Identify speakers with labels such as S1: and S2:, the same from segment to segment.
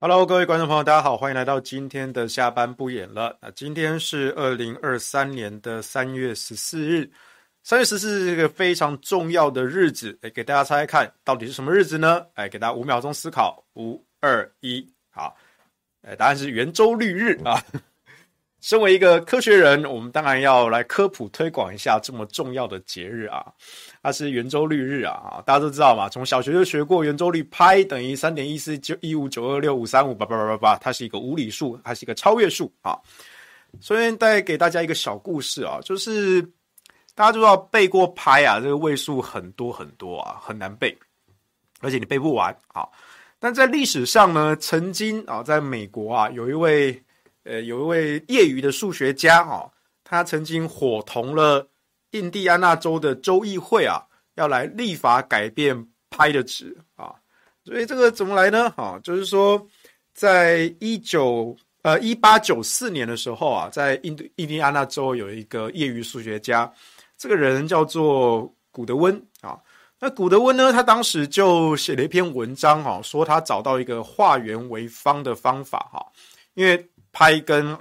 S1: Hello，各位观众朋友，大家好，欢迎来到今天的下班不演了。那今天是二零二三年的三月十四日，三月十四日是一个非常重要的日子，哎给大家猜猜看到底是什么日子呢？哎给大家五秒钟思考，五二一，好，哎，答案是圆周率日啊。身为一个科学人，我们当然要来科普推广一下这么重要的节日啊！它是圆周率日啊！大家都知道嘛，从小学就学过圆周率，派等于三点一四九一五九二六五三五八八八八八，它是一个无理数，它是一个超越数啊！所以带给大家一个小故事啊，就是大家都知道背过派啊，这个位数很多很多啊，很难背，而且你背不完啊！但在历史上呢，曾经啊，在美国啊，有一位。呃，有一位业余的数学家哦，他曾经伙同了印第安纳州的州议会啊，要来立法改变派的值啊。所以这个怎么来呢？啊，就是说，在一九呃一八九四年的时候啊，在印印第安纳州有一个业余数学家，这个人叫做古德温啊。那古德温呢，他当时就写了一篇文章哈，说他找到一个化圆为方的方法哈，因为。拍跟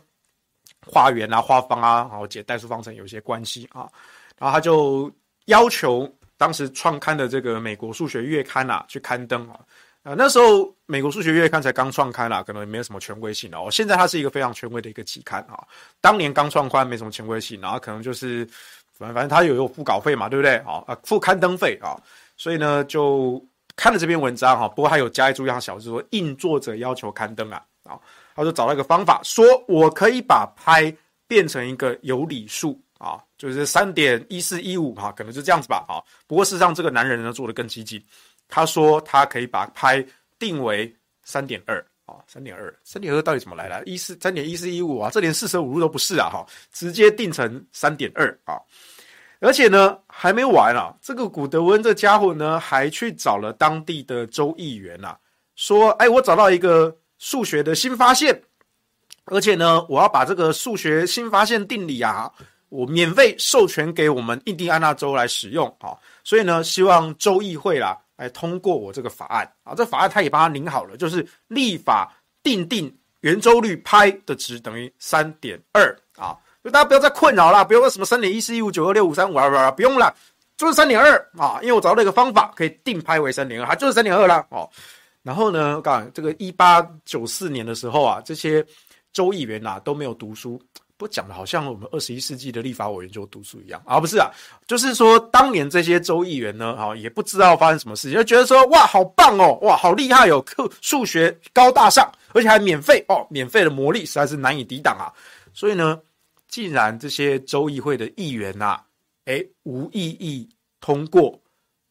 S1: 化圆啊、化方啊，然后解代数方程有一些关系啊，然后他就要求当时创刊的这个美国数学月刊啊去刊登啊，啊那时候美国数学月刊才刚创刊啦，可能没有什么权威性哦。现在它是一个非常权威的一个期刊啊，当年刚创刊没什么权威性，然后可能就是反正反正他有有付稿费嘛，对不对？啊啊付刊登费啊，所以呢就看了这篇文章哈，不过还有加一注一项小字说应作者要求刊登啊啊。他就找到一个方法，说我可以把派变成一个有理数啊，就是三点一四一五哈，可能就这样子吧啊。不过事实上，这个男人呢做得更积极，他说他可以把派定为三点二啊，三点二，三点二到底怎么来的？一四三点一四一五啊，这连四舍五入都不是啊哈，直接定成三点二啊。而且呢还没完啊，这个古德温这家伙呢还去找了当地的州议员啊，说哎，我找到一个。数学的新发现，而且呢，我要把这个数学新发现定理啊，我免费授权给我们印第安纳州来使用啊，所以呢，希望州议会啦来通过我这个法案。啊，这法案他也帮他拟好了，就是立法定定圆周率拍的值等于三点二啊，就大家不要再困扰了，不要说什么三点一四一五九二六五三五啊，不用了，就是三点二啊，因为我找到一个方法可以定拍为三点二，它就是三点二了哦。然后呢，我讲这个一八九四年的时候啊，这些州议员呐、啊、都没有读书，不讲的好像我们二十一世纪的立法委员就读书一样啊，不是啊，就是说当年这些州议员呢，啊也不知道发生什么事情，就觉得说哇好棒哦，哇好厉害哦，课数学高大上，而且还免费哦，免费的魔力实在是难以抵挡啊，所以呢，既然这些州议会的议员呐、啊，诶无异议通过。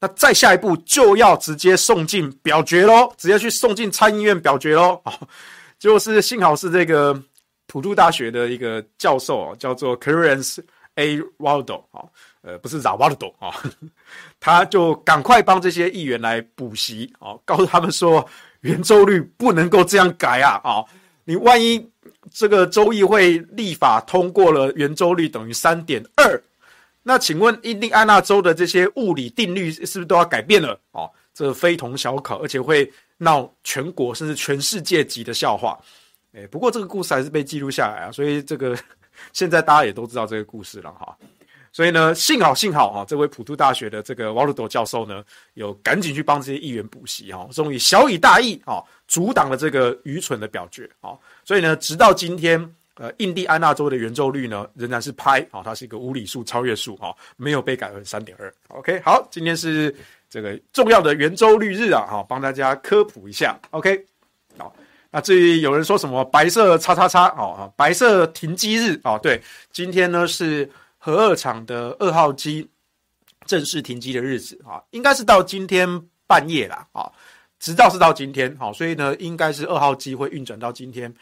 S1: 再下一步就要直接送进表决喽，直接去送进参议院表决喽。哦，就是幸好是这个普渡大学的一个教授啊，叫做 Clarence A. Waldo 啊，呃，不是 Waldo 啊，他就赶快帮这些议员来补习哦，告诉他们说圆周率不能够这样改啊啊，你万一这个州议会立法通过了圆周率等于三点二。那请问印第安纳州的这些物理定律是不是都要改变了？哦，这非同小可，而且会闹全国甚至全世界级的笑话。诶，不过这个故事还是被记录下来啊，所以这个 现在大家也都知道这个故事了哈。所以呢，幸好幸好啊，这位普渡大学的这个瓦鲁多教授呢，有赶紧去帮这些议员补习哈，终于小以大义啊，阻挡了这个愚蠢的表决啊。所以呢，直到今天。呃，印第安纳州的圆周率呢，仍然是派啊，它是一个无理数、超越数啊，没有被改为三点二。OK，好，今天是这个重要的圆周率日啊，哈，帮大家科普一下。OK，好，那至于有人说什么白色叉叉叉哦，白色停机日哦，对，今天呢是核二厂的二号机正式停机的日子啊，应该是到今天半夜啦啊，直到是到今天好，所以呢，应该是二号机会运转到今天。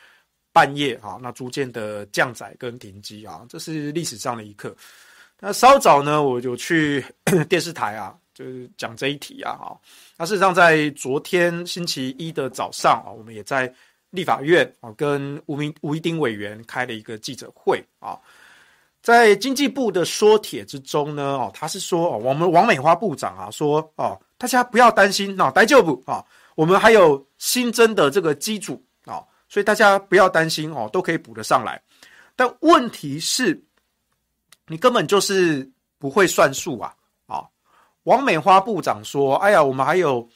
S1: 半夜啊，那逐渐的降载跟停机啊，这是历史上的一刻。那稍早呢，我就去 电视台啊，就是讲这一题啊，哈。那事实上，在昨天星期一的早上啊，我们也在立法院啊，跟吴明吴一丁委员开了一个记者会啊。在经济部的说帖之中呢，哦，他是说哦，我们王美花部长啊说哦，大家不要担心，那大丈夫啊，我们还有新增的这个机组。所以大家不要担心哦，都可以补得上来。但问题是，你根本就是不会算数啊！啊，王美花部长说：“哎呀，我们还有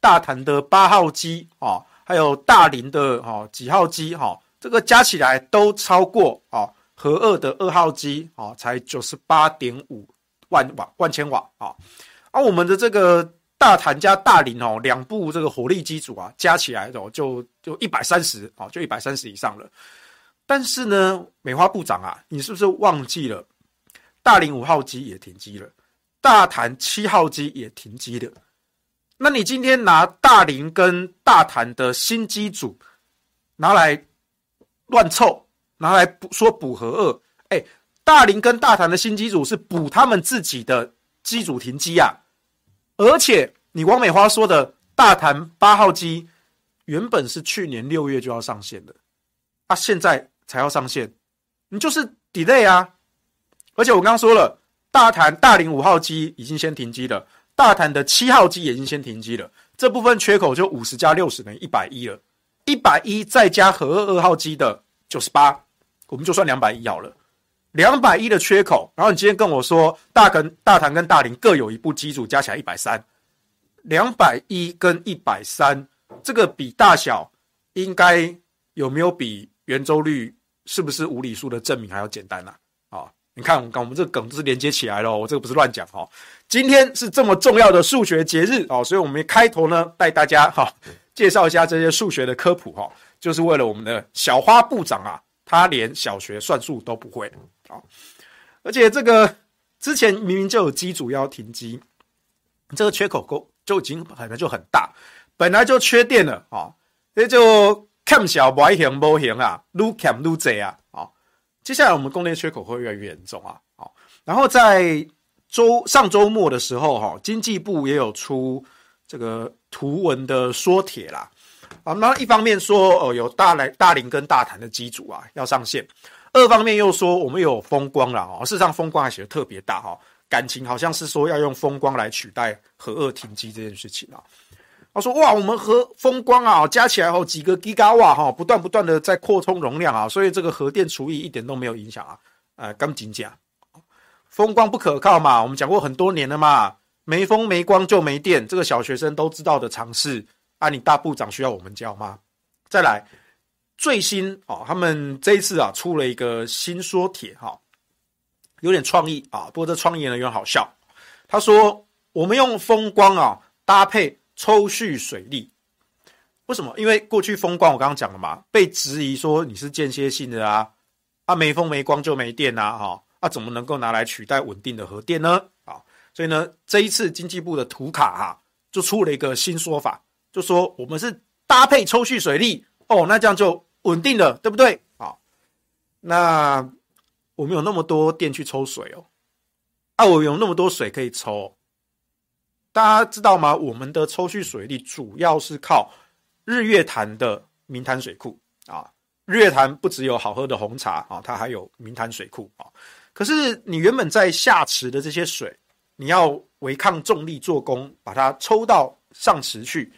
S1: 大潭的八号机啊，还有大林的哈几号机哈，这个加起来都超过啊和二的二号机啊，才九十八点五万瓦万千瓦啊，而我们的这个。”大潭加大林哦，两部这个火力机组啊，加起来哦，就就一百三十哦，就一百三十以上了。但是呢，美花部长啊，你是不是忘记了大林五号机也停机了，大潭七号机也停机了？那你今天拿大林跟大潭的新机组拿来乱凑，拿来补说补核二？哎，大林跟大潭的新机组是补他们自己的机组停机啊。而且，你王美花说的大潭八号机原本是去年六月就要上线的，啊，现在才要上线，你就是 delay 啊！而且我刚刚说了，大潭大林五号机已经先停机了，大潭的七号机也已经先停机了，这部分缺口就五十加六十等于一百一了，一百一再加和二二号机的九十八，我们就算两百一好了。两百一的缺口，然后你今天跟我说大跟大唐跟大林各有一部机组，加起来一百三，两百一跟一百三，这个比大小应该有没有比圆周率是不是无理数的证明还要简单呢？啊？你看，我们我们这个梗是连接起来了，我这个不是乱讲哈。今天是这么重要的数学节日哦，所以我们开头呢带大家哈介绍一下这些数学的科普哈，就是为了我们的小花部长啊，他连小学算术都不会啊。而且这个之前明明就有机组要停机，这个缺口够就已经本来就很大，本来就缺电了啊，所以就看小不行不行啊，撸看撸贼啊啊！接下来我们供电缺口会越来越严重啊，好，然后在周上周末的时候哈，经济部也有出这个图文的说帖啦，啊，那一方面说哦有大来大林跟大潭的机组啊要上线。二方面又说我们有风光了哦，事实上风光还写的特别大哈，感情好像是说要用风光来取代核二停机这件事情啊。他说哇，我们核风光啊加起来哦几个吉瓦哈，不断不断的在扩充容量啊，所以这个核电除以一点都没有影响啊。呃，刚仅讲风光不可靠嘛，我们讲过很多年了嘛，没风没光就没电，这个小学生都知道的常识啊，你大部长需要我们教吗？再来。最新哦，他们这一次啊出了一个新说帖哈，有点创意啊，不过这创意呢有点好笑。他说我们用风光啊搭配抽蓄水力，为什么？因为过去风光我刚刚讲了嘛，被质疑说你是间歇性的啊，啊没风没光就没电啊，哈，啊怎么能够拿来取代稳定的核电呢？啊，所以呢这一次经济部的图卡哈就出了一个新说法，就说我们是搭配抽蓄水力哦，那这样就。稳定了，对不对？好，那我们有那么多电去抽水哦，啊，我有那么多水可以抽，大家知道吗？我们的抽蓄水力主要是靠日月潭的明潭水库啊。日月潭不只有好喝的红茶啊，它还有明潭水库啊。可是你原本在下池的这些水，你要违抗重力做功，把它抽到上池去。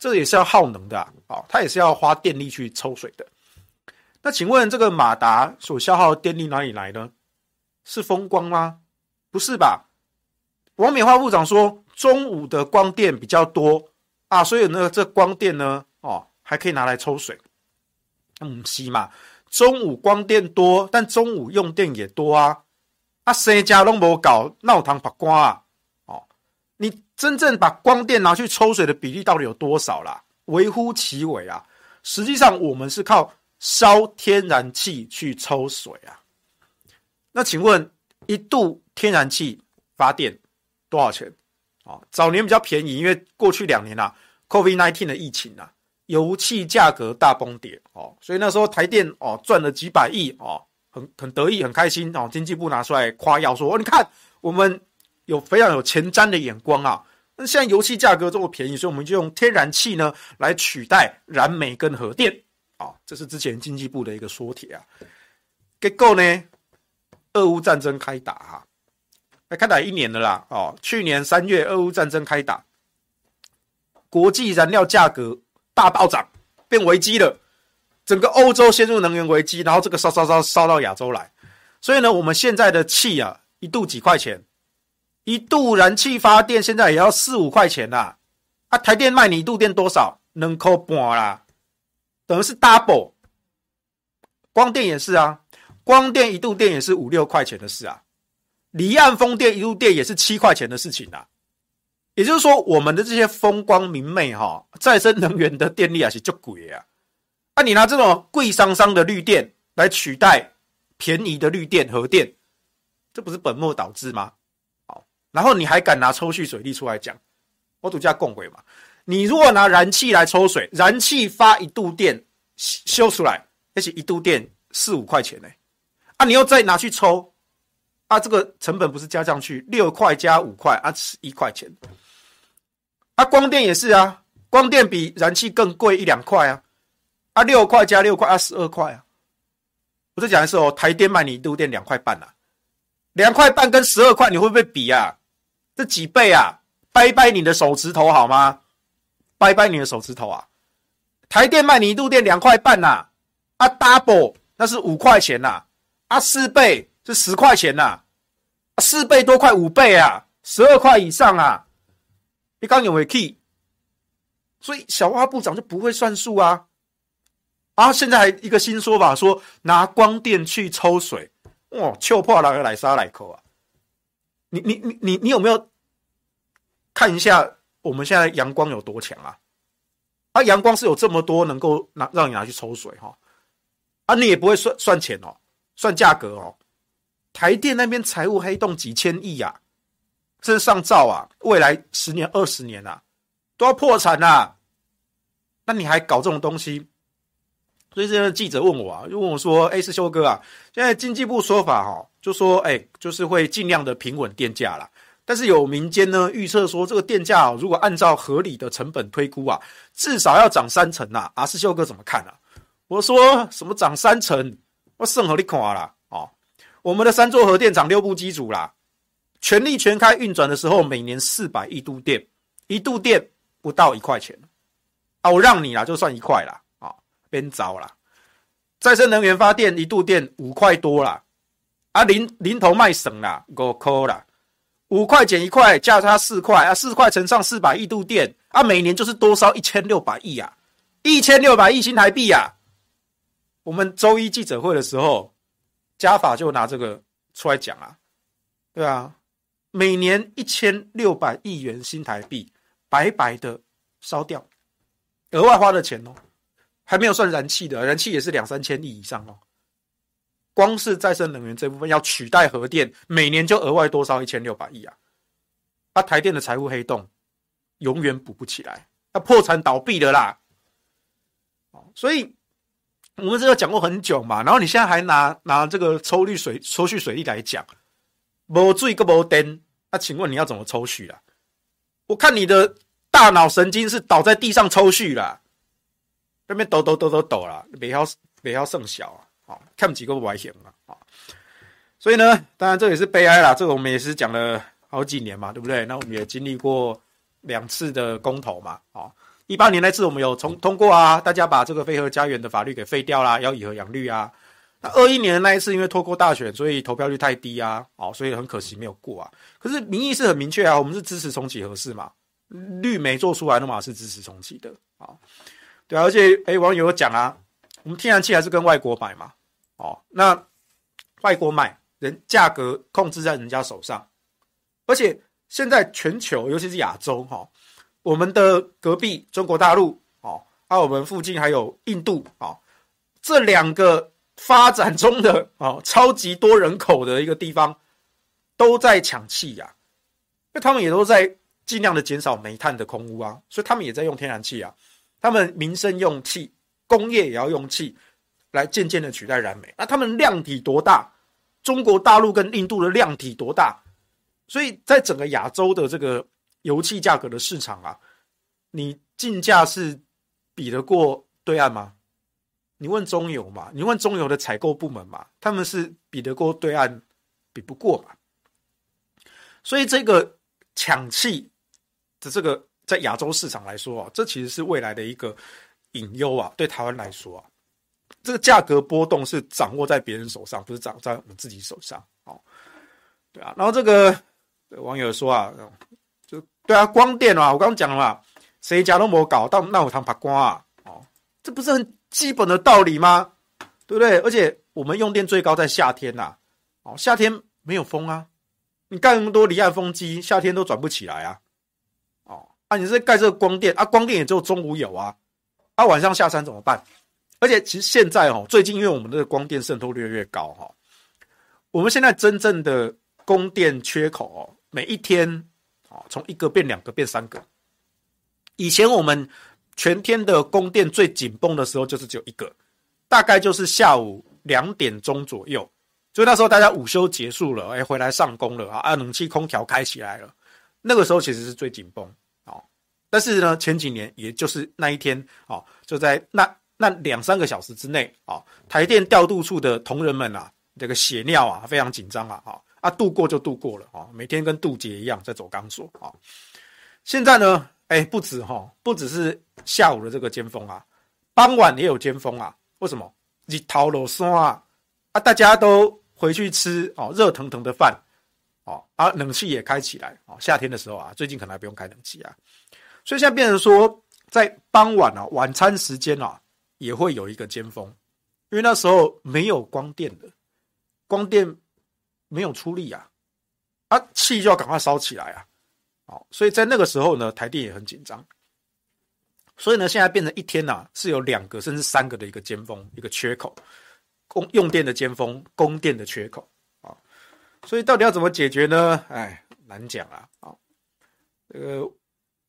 S1: 这也是要耗能的啊，哦，它也是要花电力去抽水的。那请问这个马达所消耗的电力哪里来呢？是风光吗？不是吧？王美花部长说中午的光电比较多啊，所以呢，这光电呢，哦，还可以拿来抽水。嗯，是嘛？中午光电多，但中午用电也多啊。啊，谁家都没搞闹堂把瓜啊？真正把光电拿去抽水的比例到底有多少啦？微乎其微啊！实际上，我们是靠烧天然气去抽水啊。那请问，一度天然气发电多少钱？啊，早年比较便宜，因为过去两年啊，COVID-19 的疫情啊，油气价格大崩跌哦，所以那时候台电哦赚了几百亿哦，很很得意，很开心哦。经济部拿出来夸耀说：“哦，你看我们有非常有前瞻的眼光啊。”那现在油气价格这么便宜，所以我们就用天然气呢来取代燃煤跟核电啊，这是之前经济部的一个说帖啊。结果呢，俄乌战争开打哈，来开打一年了啦哦，去年三月俄乌战争开打，国际燃料价格大暴涨，变危机了。整个欧洲陷入能源危机，然后这个烧烧烧烧到亚洲来，所以呢，我们现在的气啊，一度几块钱，一度燃气发电现在也要四五块钱啦。啊，台电卖你一度电多少？两块半啦，等于是 double。光电也是啊，光电一度电也是五六块钱的事啊。离岸风电一度电也是七块钱的事情啊。也就是说，我们的这些风光明媚哈，再生能源的电力啊是就贵啊。那、你拿这种贵桑桑的绿电来取代便宜的绿电核电，这不是本末倒置吗？然后你还敢拿抽蓄水利出来讲，我独家供回嘛？你如果拿燃气来抽水，燃气发一度电修出来，而且一度电四五块钱呢、啊，你又再拿去抽，啊，这个成本不是加上去六块加五块啊，是一块钱。啊，光电也是啊，光电比燃气更贵一两块啊。啊，六块加六块啊，十二块啊！我再讲的是哦，台电卖你一度电两块半啊，两块半跟十二块，你会不会比啊？这几倍啊！掰掰你的手指头好吗？掰掰你的手指头啊！台电卖你一度电两块半呐，啊，double 那是五块钱呐，啊，四倍是十块钱呐，啊，四倍多快五倍啊，十二块以上啊！你刚有没有 key？所以小花部长就不会算数啊！啊！现在还一个新说法，说拿光电去抽水，哇，臭破了个来沙来口啊！你你你你你有没有看一下我们现在阳光有多强啊？啊，阳光是有这么多能够拿让你拿去抽水哈，啊，你也不会算算钱哦，算价格哦。台电那边财务黑洞几千亿呀，这是上兆啊，未来十年二十年啊都要破产啊。那你还搞这种东西？所以这个记者问我啊，就问我说：“哎，是修哥啊，现在经济部说法哈，就说哎，就是会尽量的平稳电价啦。但是有民间呢预测说，这个电价如果按照合理的成本推估啊，至少要涨三成呐。啊，是修哥怎么看啊？我说什么涨三成？我甚和你看啦哦，我们的三座核电厂六部机组啦，全力全开运转的时候，每年四百亿度电，一度电不到一块钱啊，我让你啦，就算一块啦。”边糟了，再生能源发电一度电五块多啦，啊，零零头卖省啦，五块啦，五块减一块，价差四块啊，四块乘上四百亿度电啊，每年就是多烧一千六百亿啊，一千六百亿新台币啊。我们周一记者会的时候，家法就拿这个出来讲啊，对啊，每年一千六百亿元新台币白白的烧掉，额外花的钱哦。还没有算燃气的，燃气也是两三千亿以上哦。光是再生能源这部分要取代核电，每年就额外多烧一千六百亿啊！啊，台电的财务黑洞永远补不起来，要破产倒闭的啦。所以我们这个讲过很久嘛，然后你现在还拿拿这个抽滤水抽蓄水利来讲，没水个没电，那请问你要怎么抽蓄啊？我看你的大脑神经是倒在地上抽蓄啦。那边抖抖抖抖抖了，没要没要甚小啊，好看几个外险嘛，啊，所以呢，当然这也是悲哀啦。这个我们也是讲了好几年嘛，对不对？那我们也经历过两次的公投嘛，啊，一八年那次我们有通通过啊，大家把这个非核家园的法律给废掉啦，要以核养绿啊。那二一年的那一次，因为脱过大选，所以投票率太低啊，哦，所以很可惜没有过啊。可是民意是很明确啊，我们是支持重启合适嘛，绿媒做出来的嘛是支持重启的啊。对啊，而且哎、欸，网友有讲啊，我们天然气还是跟外国买嘛，哦，那外国买人价格控制在人家手上，而且现在全球尤其是亚洲哈、哦，我们的隔壁中国大陆哦，还、有我们附近还有印度、哦，这两个发展中的哦超级多人口的一个地方都在抢气呀，因为他们也都在尽量的减少煤炭的空污啊，所以他们也在用天然气啊。他们民生用气，工业也要用气，来渐渐的取代燃煤。那他们量体多大？中国大陆跟印度的量体多大？所以在整个亚洲的这个油气价格的市场啊，你竞价是比得过对岸吗？你问中油嘛？你问中油的采购部门嘛？他们是比得过对岸？比不过嘛？所以这个抢气的这个。在亚洲市场来说啊，这其实是未来的一个隐忧啊。对台湾来说啊，这个价格波动是掌握在别人手上，不是掌握在我们自己手上。哦，对啊。然后这个网友说啊，就对啊，光电啊，我刚刚讲了嘛，谁家都没搞到那我堂爬光啊，哦，这不是很基本的道理吗？对不对？而且我们用电最高在夏天呐，哦，夏天没有风啊，你盖那么多离岸风机，夏天都转不起来啊。哦，啊，你是盖这个光电啊，光电也只有中午有啊，啊，晚上下山怎么办？而且其实现在哦，最近因为我们的光电渗透率越高哈，我们现在真正的供电缺口哦，每一天啊从一个变两个变三个。以前我们全天的供电最紧绷的时候就是只有一个，大概就是下午两点钟左右，所以那时候大家午休结束了，哎，回来上工了啊，冷气空调开起来了，那个时候其实是最紧绷哦。但是呢，前几年也就是那一天哦，就在那。那两三个小时之内啊，台电调度处的同仁们啊，这个血尿啊，非常紧张啊，啊啊，度过就度过了啊，每天跟渡劫一样在走钢索啊。现在呢，哎，不止哈，不只是下午的这个尖峰啊，傍晚也有尖峰啊。为什么？日头落山啊，啊，大家都回去吃哦热腾腾的饭哦，啊，冷气也开起来哦。夏天的时候啊，最近可能还不用开冷气啊，所以现在变成说，在傍晚啊，晚餐时间啊。也会有一个尖峰，因为那时候没有光电的，光电没有出力啊，啊，气就要赶快烧起来啊，好，所以在那个时候呢，台电也很紧张，所以呢，现在变成一天呐、啊，是有两个甚至三个的一个尖峰，一个缺口，供用电的尖峰，供电的缺口。啊，所以到底要怎么解决呢？哎，难讲啊，啊，这个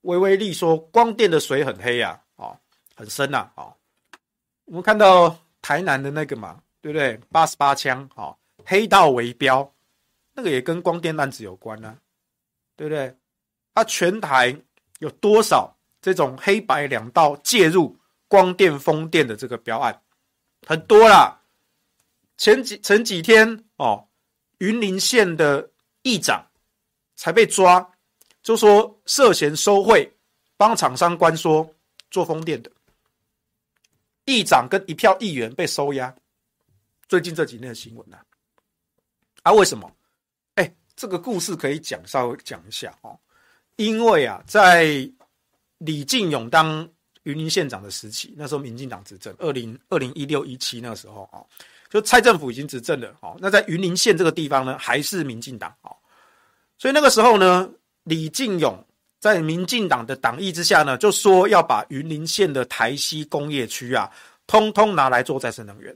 S1: 微微利说，光电的水很黑啊，啊，很深呐，啊。我们看到台南的那个嘛，对不对？八十八枪，哦，黑道围标，那个也跟光电案子有关啊，对不对？啊，全台有多少这种黑白两道介入光电、风电的这个标案？很多啦。前几前几天哦，云林县的议长才被抓，就说涉嫌收贿，帮厂商关说做风电的。议长跟一票议员被收押，最近这几天的新闻呐，啊，为什么？哎，这个故事可以讲，稍微讲一下哦。因为啊，在李进勇当云林县长的时期，那时候民进党执政，二零二零一六一七那个时候啊，就蔡政府已经执政了哦。那在云林县这个地方呢，还是民进党哦，所以那个时候呢，李进勇。在民进党的党意之下呢，就说要把云林县的台西工业区啊，通通拿来做再生能源，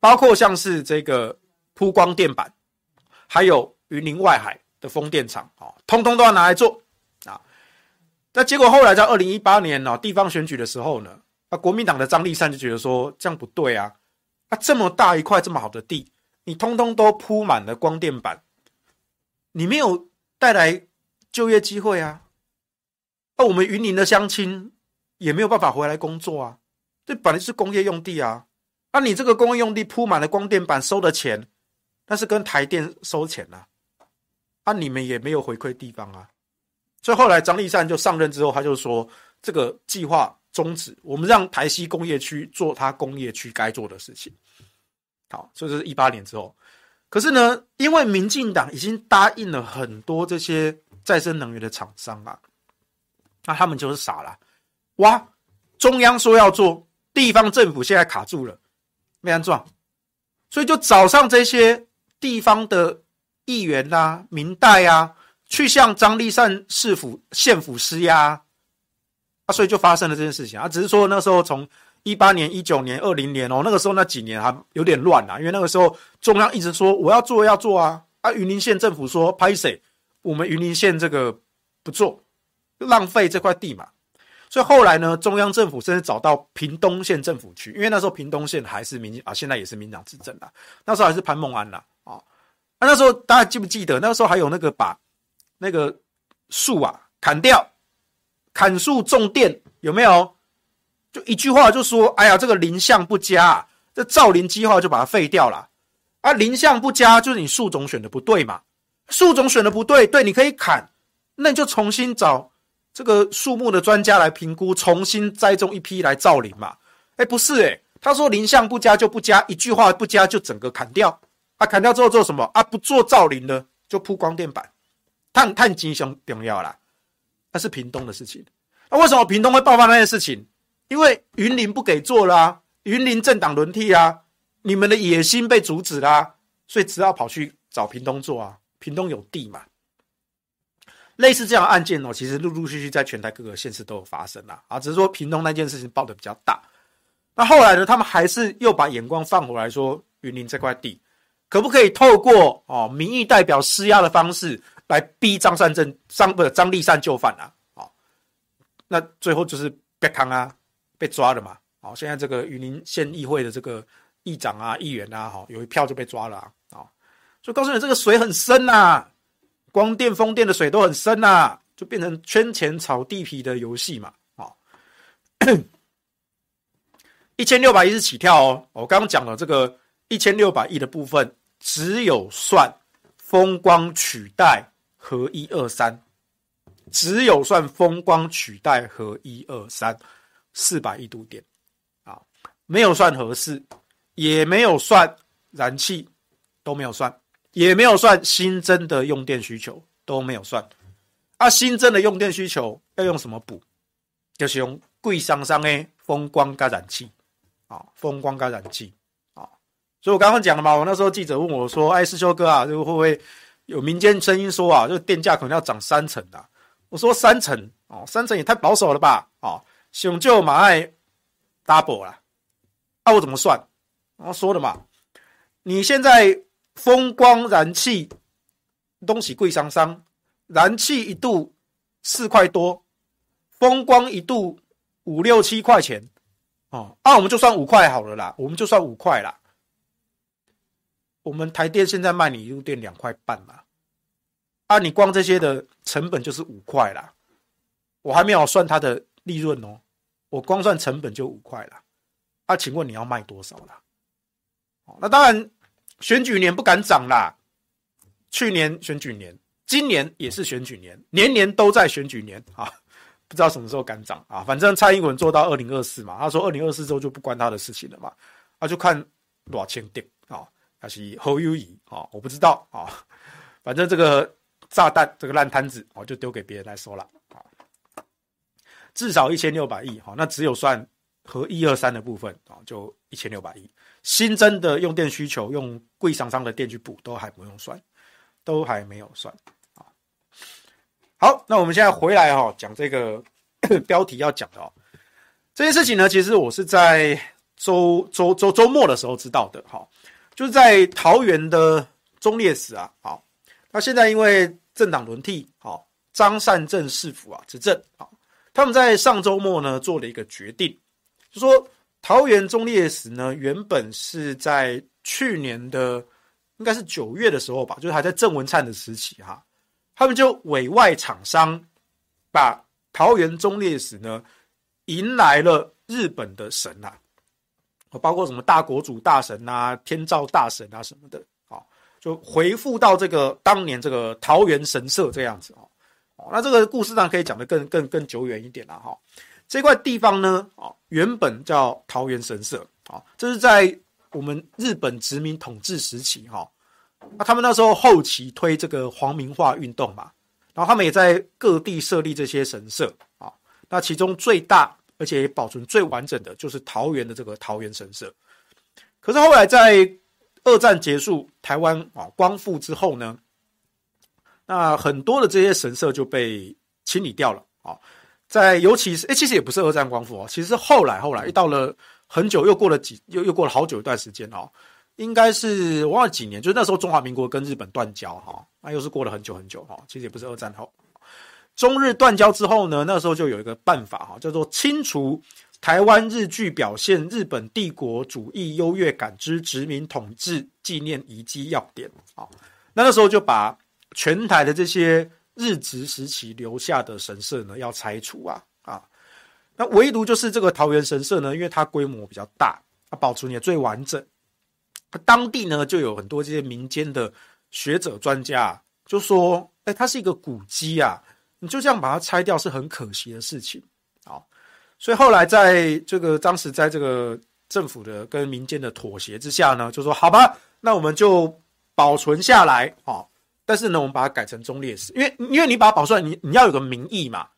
S1: 包括像是这个铺光电板，还有云林外海的风电场啊，通通都要拿来做啊。那结果后来在二零一八年呢，地方选举的时候呢，啊，国民党的张立善就觉得说这样不对啊，啊，这么大一块这么好的地，你通通都铺满了光电板，你没有带来。就业机会啊，那我们云林的乡亲也没有办法回来工作啊。这本来是工业用地啊，那你这个工业用地铺满了光电板，收的钱那是跟台电收钱啊，啊，你们也没有回馈地方啊。所以后来张立善就上任之后，他就说这个计划终止，我们让台西工业区做他工业区该做的事情。好，所以这是一八年之后，可是呢，因为民进党已经答应了很多这些。再生能源的厂商啊，那他们就是傻了，哇！中央说要做，地方政府现在卡住了，没安装，所以就找上这些地方的议员啊、民代啊，去向张立善市府、县府施压啊，所以就发生了这件事情啊。只是说那时候从一八年、一九年、二零年哦，那个时候那几年还有点乱啊，因为那个时候中央一直说我要做要做啊，啊，云林县政府说拍谁？我们云林县这个不做，浪费这块地嘛，所以后来呢，中央政府甚至找到屏东县政府去，因为那时候屏东县还是民啊，现在也是民党执政啦，那时候还是潘孟安啦，啊，那时候大家记不记得？那个时候还有那个把那个树啊砍掉，砍树种电有没有？就一句话就说，哎呀，这个林相不佳，这造林计划就把它废掉了啊，林相不佳就是你树种选的不对嘛。树种选的不对，对，你可以砍，那你就重新找这个树木的专家来评估，重新栽种一批来造林嘛。哎，不是哎，他说林相不加就不加，一句话不加就整个砍掉。啊，砍掉之后做什么？啊，不做造林了，就铺光电板。碳碳金相重要啦，那是屏东的事情。那为什么屏东会爆发那件事情？因为云林不给做啦、云林政党轮替啊，你们的野心被阻止啦、所以只好跑去找屏东做啊。屏东有地嘛。类似这样案件哦，其实陆陆续续在全台各个县市都有发生啦。啊，只是说屏东那件事情爆得比较大。那后来呢，他们还是又把眼光放回来说，云林这块地可不可以透过哦民意代表施压的方式来逼张善政张不张立善就范啊？哦，那最后就是被扛啊，被抓了嘛。好，现在这个云林县议会的这个议长啊、议员啊，哈，有一票就被抓了啊。就，告诉你，这个水很深呐。光电、风电的水都很深呐、就变成圈钱炒地皮的游戏嘛。啊，一千六百亿是起跳哦。我刚刚讲了这个一千六百亿的部分，只有算风光取代和一二三，只有算风光取代和一二三四百亿度电啊，没有算核四，也没有算燃气，都没有算。也没有算新增的用电需求，都没有算。啊，新增的用电需求要用什么补？就是用贵桑桑的风光加燃气啊，风光加燃气啊。所以我刚刚讲了嘛，我那时候记者问我说：“哎，师兄哥啊，这个会不会有民间声音说啊，这个电价可能要涨三成的？”我说：“三成哦，三成也太保守了吧？啊，熊就马爱 double 了。那我怎么算？我说的嘛，你现在。风光燃气东西贵桑桑，燃气一度四块多，风光一度五六七块钱，哦，啊，我们就算五块好了啦，我们就算五块啦。我们台电现在卖你一度电两块半嘛，啊，你光这些的成本就是五块啦，我还没有算它的利润哦，我光算成本就五块啦，啊，请问你要卖多少啦？哦，那当然。选举年不敢涨啦，去年选举年，今年也是选举年，年年都在选举年啊，不知道什么时候敢涨啊。反正蔡英文做到二零二四嘛，他说二零二四之后就不关他的事情了嘛，他就看多少钱定啊，还是侯友宜啊，我不知道啊，反正这个炸弹这个烂摊子我就丢给别人来说了啊，至少一千六百亿哈，那只有算和一二三的部分啊，就一千六百亿。新增的用电需求，用贵桑桑的电去补，都还不用算，都还没有算啊。好，那我们现在回来哈，讲这个 标题要讲的哦。这件事情呢，其实我是在周周周周末的时候知道的哈，就是在桃园的忠烈祠啊。好，那现在因为政党轮替，好，张善政市府啊执政，好，他们在上周末呢做了一个决定，就说。桃园忠烈祠呢，原本是在去年的应该是九月的时候吧，就是还在郑文灿的时期哈，他们就委外厂商把桃园忠烈祠呢迎来了日本的神啊，包括什么大国主大神啊、天照大神啊什么的，啊，就回复到这个当年这个桃园神社这样子哦，那这个故事上可以讲的更更更久远一点了哈。这块地方呢，啊，原本叫桃园神社，啊，这是在我们日本殖民统治时期，哈，那他们那时候后期推这个皇民化运动嘛，然后他们也在各地设立这些神社，啊，那其中最大而且也保存最完整的就是桃园的这个桃园神社。可是后来在二战结束，台湾啊光复之后呢，那很多的这些神社就被清理掉了，啊。在尤其是诶、欸，其实也不是二战光复哦，其实是后来后来一到了很久，又过了几又又过了好久一段时间哦，应该是我忘了几年，就是那时候中华民国跟日本断交哈，那又是过了很久很久哈，其实也不是二战后，中日断交之后呢，那时候就有一个办法哈，叫做清除台湾日据表现日本帝国主义优越感之殖民统治纪念遗迹要点啊，那那时候就把全台的这些。日治时期留下的神社呢，要拆除啊啊！那唯独就是这个桃园神社呢，因为它规模比较大，它保存也最完整。当地呢，就有很多这些民间的学者专家就说：“哎，它是一个古迹啊，你就这样把它拆掉是很可惜的事情啊。”所以后来在这个当时在这个政府的跟民间的妥协之下呢，就说好吧，那我们就保存下来啊。但是呢，我们把它改成忠烈祠，因为因为你把它保存，你你要有个名义嘛，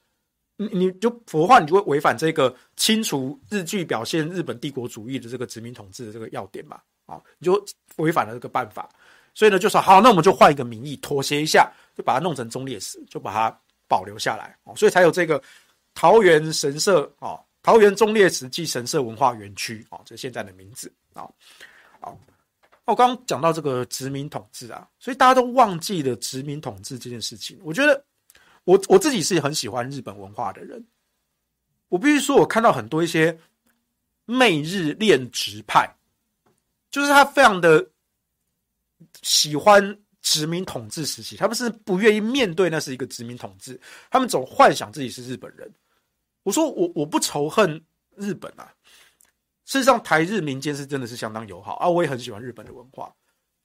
S1: 你你就否则话，你就会违反这个清除日据表现日本帝国主义的这个殖民统治的这个要点嘛，啊，你就违反了这个办法。所以呢，就说好，那我们就换一个名义，妥协一下，就把它弄成忠烈祠，就把它保留下来。哦，所以才有这个桃园神社啊，桃园忠烈祠暨神社文化园区啊，这现在的名字啊，好。我刚刚讲到这个殖民统治啊，所以大家都忘记了殖民统治这件事情。我觉得我我自己是很喜欢日本文化的人，我必须说，我看到很多一些媚日恋殖派，就是他非常的喜欢殖民统治时期，他们是不愿意面对那是一个殖民统治，他们总幻想自己是日本人。我说我我不仇恨日本啊。事实上，台日民间是真的是相当友好啊！我也很喜欢日本的文化，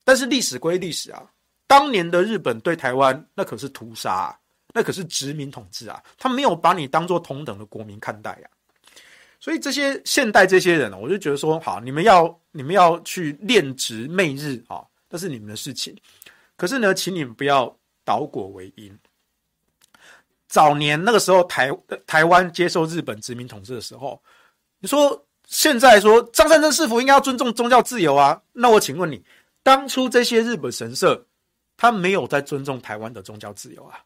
S1: 但是历史归历史啊，当年的日本对台湾那可是屠杀啊，那可是殖民统治啊，他没有把你当做同等的国民看待呀。所以这些现代这些人呢，我就觉得说，好，你们要你们要去恋殖媚日啊，那是你们的事情。可是呢，请你们不要倒果为因。早年那个时候，台台湾接受日本殖民统治的时候，你说。现在说张善政市府应该要尊重宗教自由啊？那我请问你，当初这些日本神社，他没有在尊重台湾的宗教自由啊？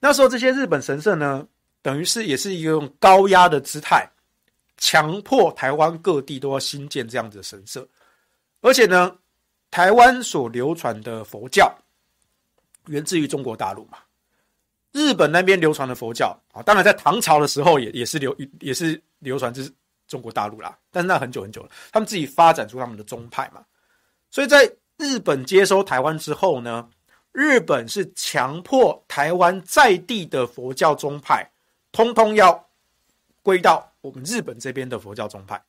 S1: 那时候这些日本神社呢，等于是也是一个用高压的姿态，强迫台湾各地都要新建这样子的神社，而且呢，台湾所流传的佛教，源自于中国大陆嘛，日本那边流传的佛教啊，当然在唐朝的时候也也是流也是流传至。中国大陆啦，但是那很久很久了，他们自己发展出他们的宗派嘛，所以在日本接收台湾之后呢，日本是强迫台湾在地的佛教宗派，通通要归到我们日本这边的佛教宗派。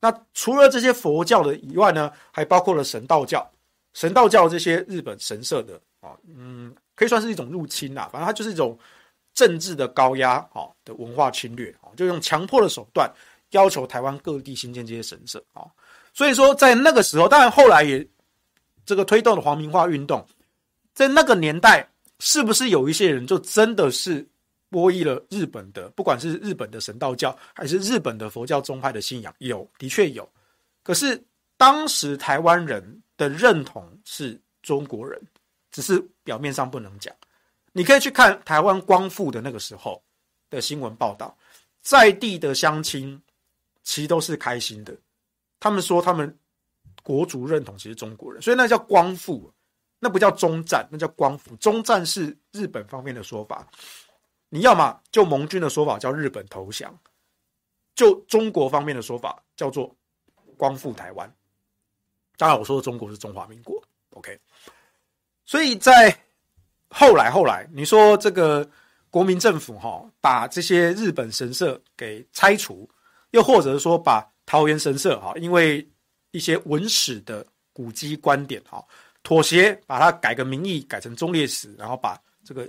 S1: 那除了这些佛教的以外呢，还包括了神道教，神道教这些日本神社的啊，嗯，可以算是一种入侵啦，反正它就是一种。政治的高压，啊的文化侵略，啊就用强迫的手段要求台湾各地新建这些神社，啊，所以说在那个时候，当然后来也这个推动的皇民化运动，在那个年代，是不是有一些人就真的是皈依了日本的，不管是日本的神道教还是日本的佛教宗派的信仰，有，的确有，可是当时台湾人的认同是中国人，只是表面上不能讲。你可以去看台湾光复的那个时候的新闻报道，在地的乡亲其实都是开心的，他们说他们国族认同其实中国人，所以那叫光复，那不叫中战，那叫光复。中战是日本方面的说法，你要么就盟军的说法叫日本投降，就中国方面的说法叫做光复台湾。当然我说的中国是中华民国，OK，所以在。后来，后来，你说这个国民政府哈，把这些日本神社给拆除，又或者说把桃园神社哈，因为一些文史的古迹观点哈，妥协，把它改个名义，改成忠烈祠，然后把这个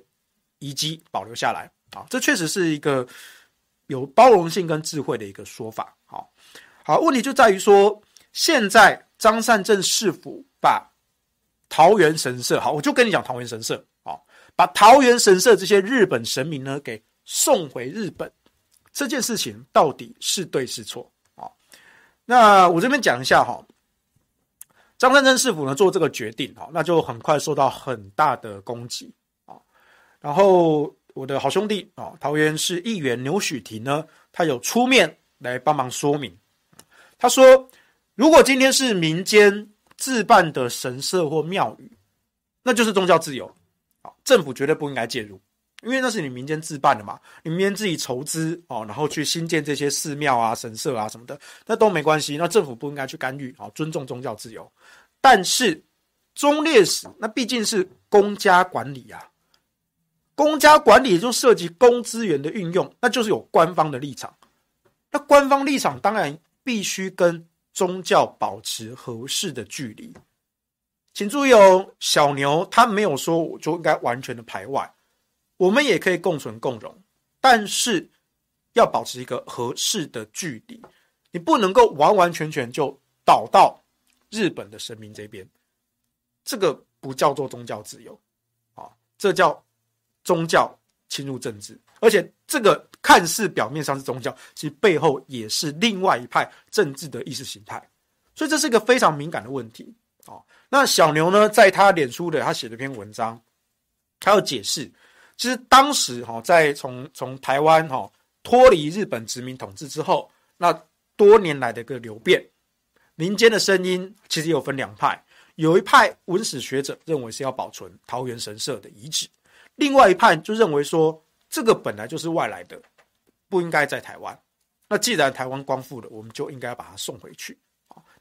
S1: 遗迹保留下来啊，这确实是一个有包容性跟智慧的一个说法。好，好，问题就在于说，现在张善政市府把桃园神社，好，我就跟你讲桃园神社。把桃园神社这些日本神明呢给送回日本，这件事情到底是对是错啊？那我这边讲一下哈，张善珍师傅呢做这个决定哈，那就很快受到很大的攻击啊。然后我的好兄弟啊，桃园市议员牛许庭呢，他有出面来帮忙说明。他说，如果今天是民间自办的神社或庙宇，那就是宗教自由。政府绝对不应该介入，因为那是你民间自办的嘛，你民间自己筹资哦，然后去新建这些寺庙啊、神社啊什么的，那都没关系。那政府不应该去干预啊，尊重宗教自由。但是忠烈祠那毕竟是公家管理啊，公家管理就涉及公资源的运用，那就是有官方的立场。那官方立场当然必须跟宗教保持合适的距离。请注意哦，小牛他没有说我就应该完全的排外，我们也可以共存共荣，但是要保持一个合适的距离。你不能够完完全全就倒到日本的神明这边，这个不叫做宗教自由啊，这叫宗教侵入政治，而且这个看似表面上是宗教，其实背后也是另外一派政治的意识形态，所以这是一个非常敏感的问题。那小牛呢，在他脸书的他写了篇文章，他要解释，其实当时哈，在从从台湾哈脱离日本殖民统治之后，那多年来的一个流变，民间的声音其实有分两派，有一派文史学者认为是要保存桃园神社的遗址，另外一派就认为说这个本来就是外来的，不应该在台湾。那既然台湾光复了，我们就应该把它送回去。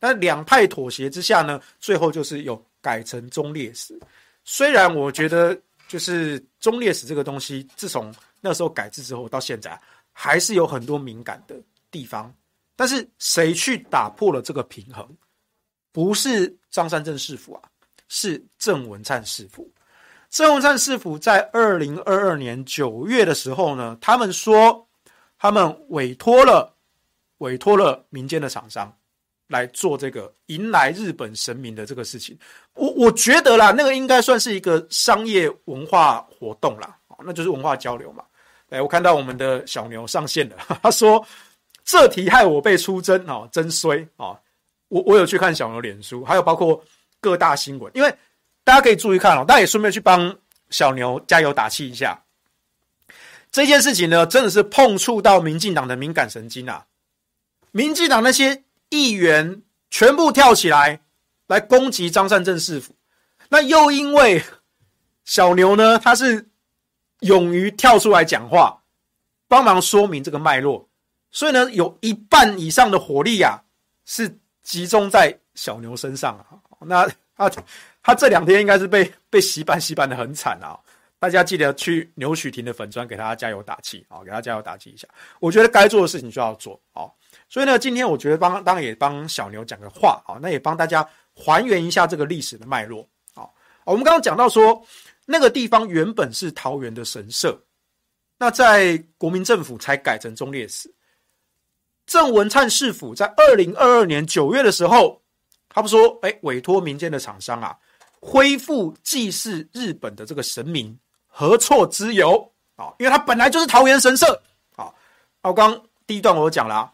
S1: 那两派妥协之下呢，最后就是有改成忠烈祠。虽然我觉得，就是忠烈史这个东西，自从那时候改制之后到现在，还是有很多敏感的地方。但是谁去打破了这个平衡？不是张三镇市府啊，是郑文灿市府。郑文灿市府在二零二二年九月的时候呢，他们说他们委托了委托了民间的厂商。来做这个迎来日本神明的这个事情，我我觉得啦，那个应该算是一个商业文化活动啦，那就是文化交流嘛。哎，我看到我们的小牛上线了，他说这题害我被出征哦，真衰啊！我我有去看小牛脸书，还有包括各大新闻，因为大家可以注意看哦，大家也顺便去帮小牛加油打气一下。这件事情呢，真的是碰触到民进党的敏感神经啊！民进党那些。议员全部跳起来来攻击张善政市府，那又因为小牛呢，他是勇于跳出来讲话，帮忙说明这个脉络，所以呢，有一半以上的火力啊是集中在小牛身上啊。那他他这两天应该是被被洗版洗版的很惨啊！大家记得去牛煦庭的粉砖给他加油打气啊，给他加油打气一下。我觉得该做的事情就要做啊。所以呢，今天我觉得帮当然也帮小牛讲个话啊，那也帮大家还原一下这个历史的脉络啊。我们刚刚讲到说，那个地方原本是桃园的神社，那在国民政府才改成忠烈祠。郑文灿市府在二零二二年九月的时候，他不说，哎，委托民间的厂商啊，恢复祭祀日本的这个神明，何错之有啊？因为它本来就是桃园神社啊。我刚第一段我讲了啊。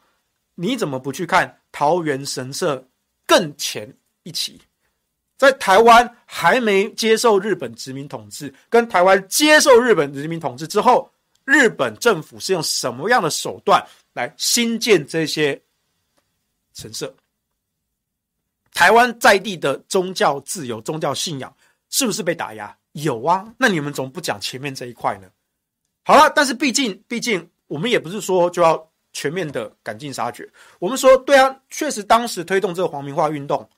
S1: 你怎么不去看桃园神社更前一期？在台湾还没接受日本殖民统治，跟台湾接受日本殖民统治之后，日本政府是用什么样的手段来兴建这些神社？台湾在地的宗教自由、宗教信仰是不是被打压？有啊，那你们怎么不讲前面这一块呢？好了，但是毕竟，毕竟我们也不是说就要。全面的赶尽杀绝。我们说，对啊，确实当时推动这个皇民化运动，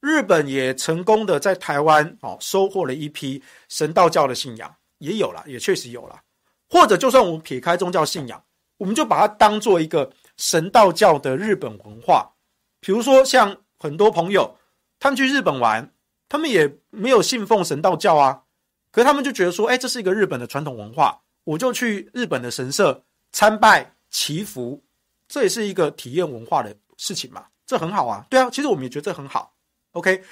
S1: 日本也成功的在台湾哦收获了一批神道教的信仰，也有了，也确实有了。或者，就算我们撇开宗教信仰，我们就把它当做一个神道教的日本文化。比如说，像很多朋友他们去日本玩，他们也没有信奉神道教啊，可是他们就觉得说，哎，这是一个日本的传统文化，我就去日本的神社参拜。祈福，这也是一个体验文化的事情嘛，这很好啊。对啊，其实我们也觉得这很好。OK，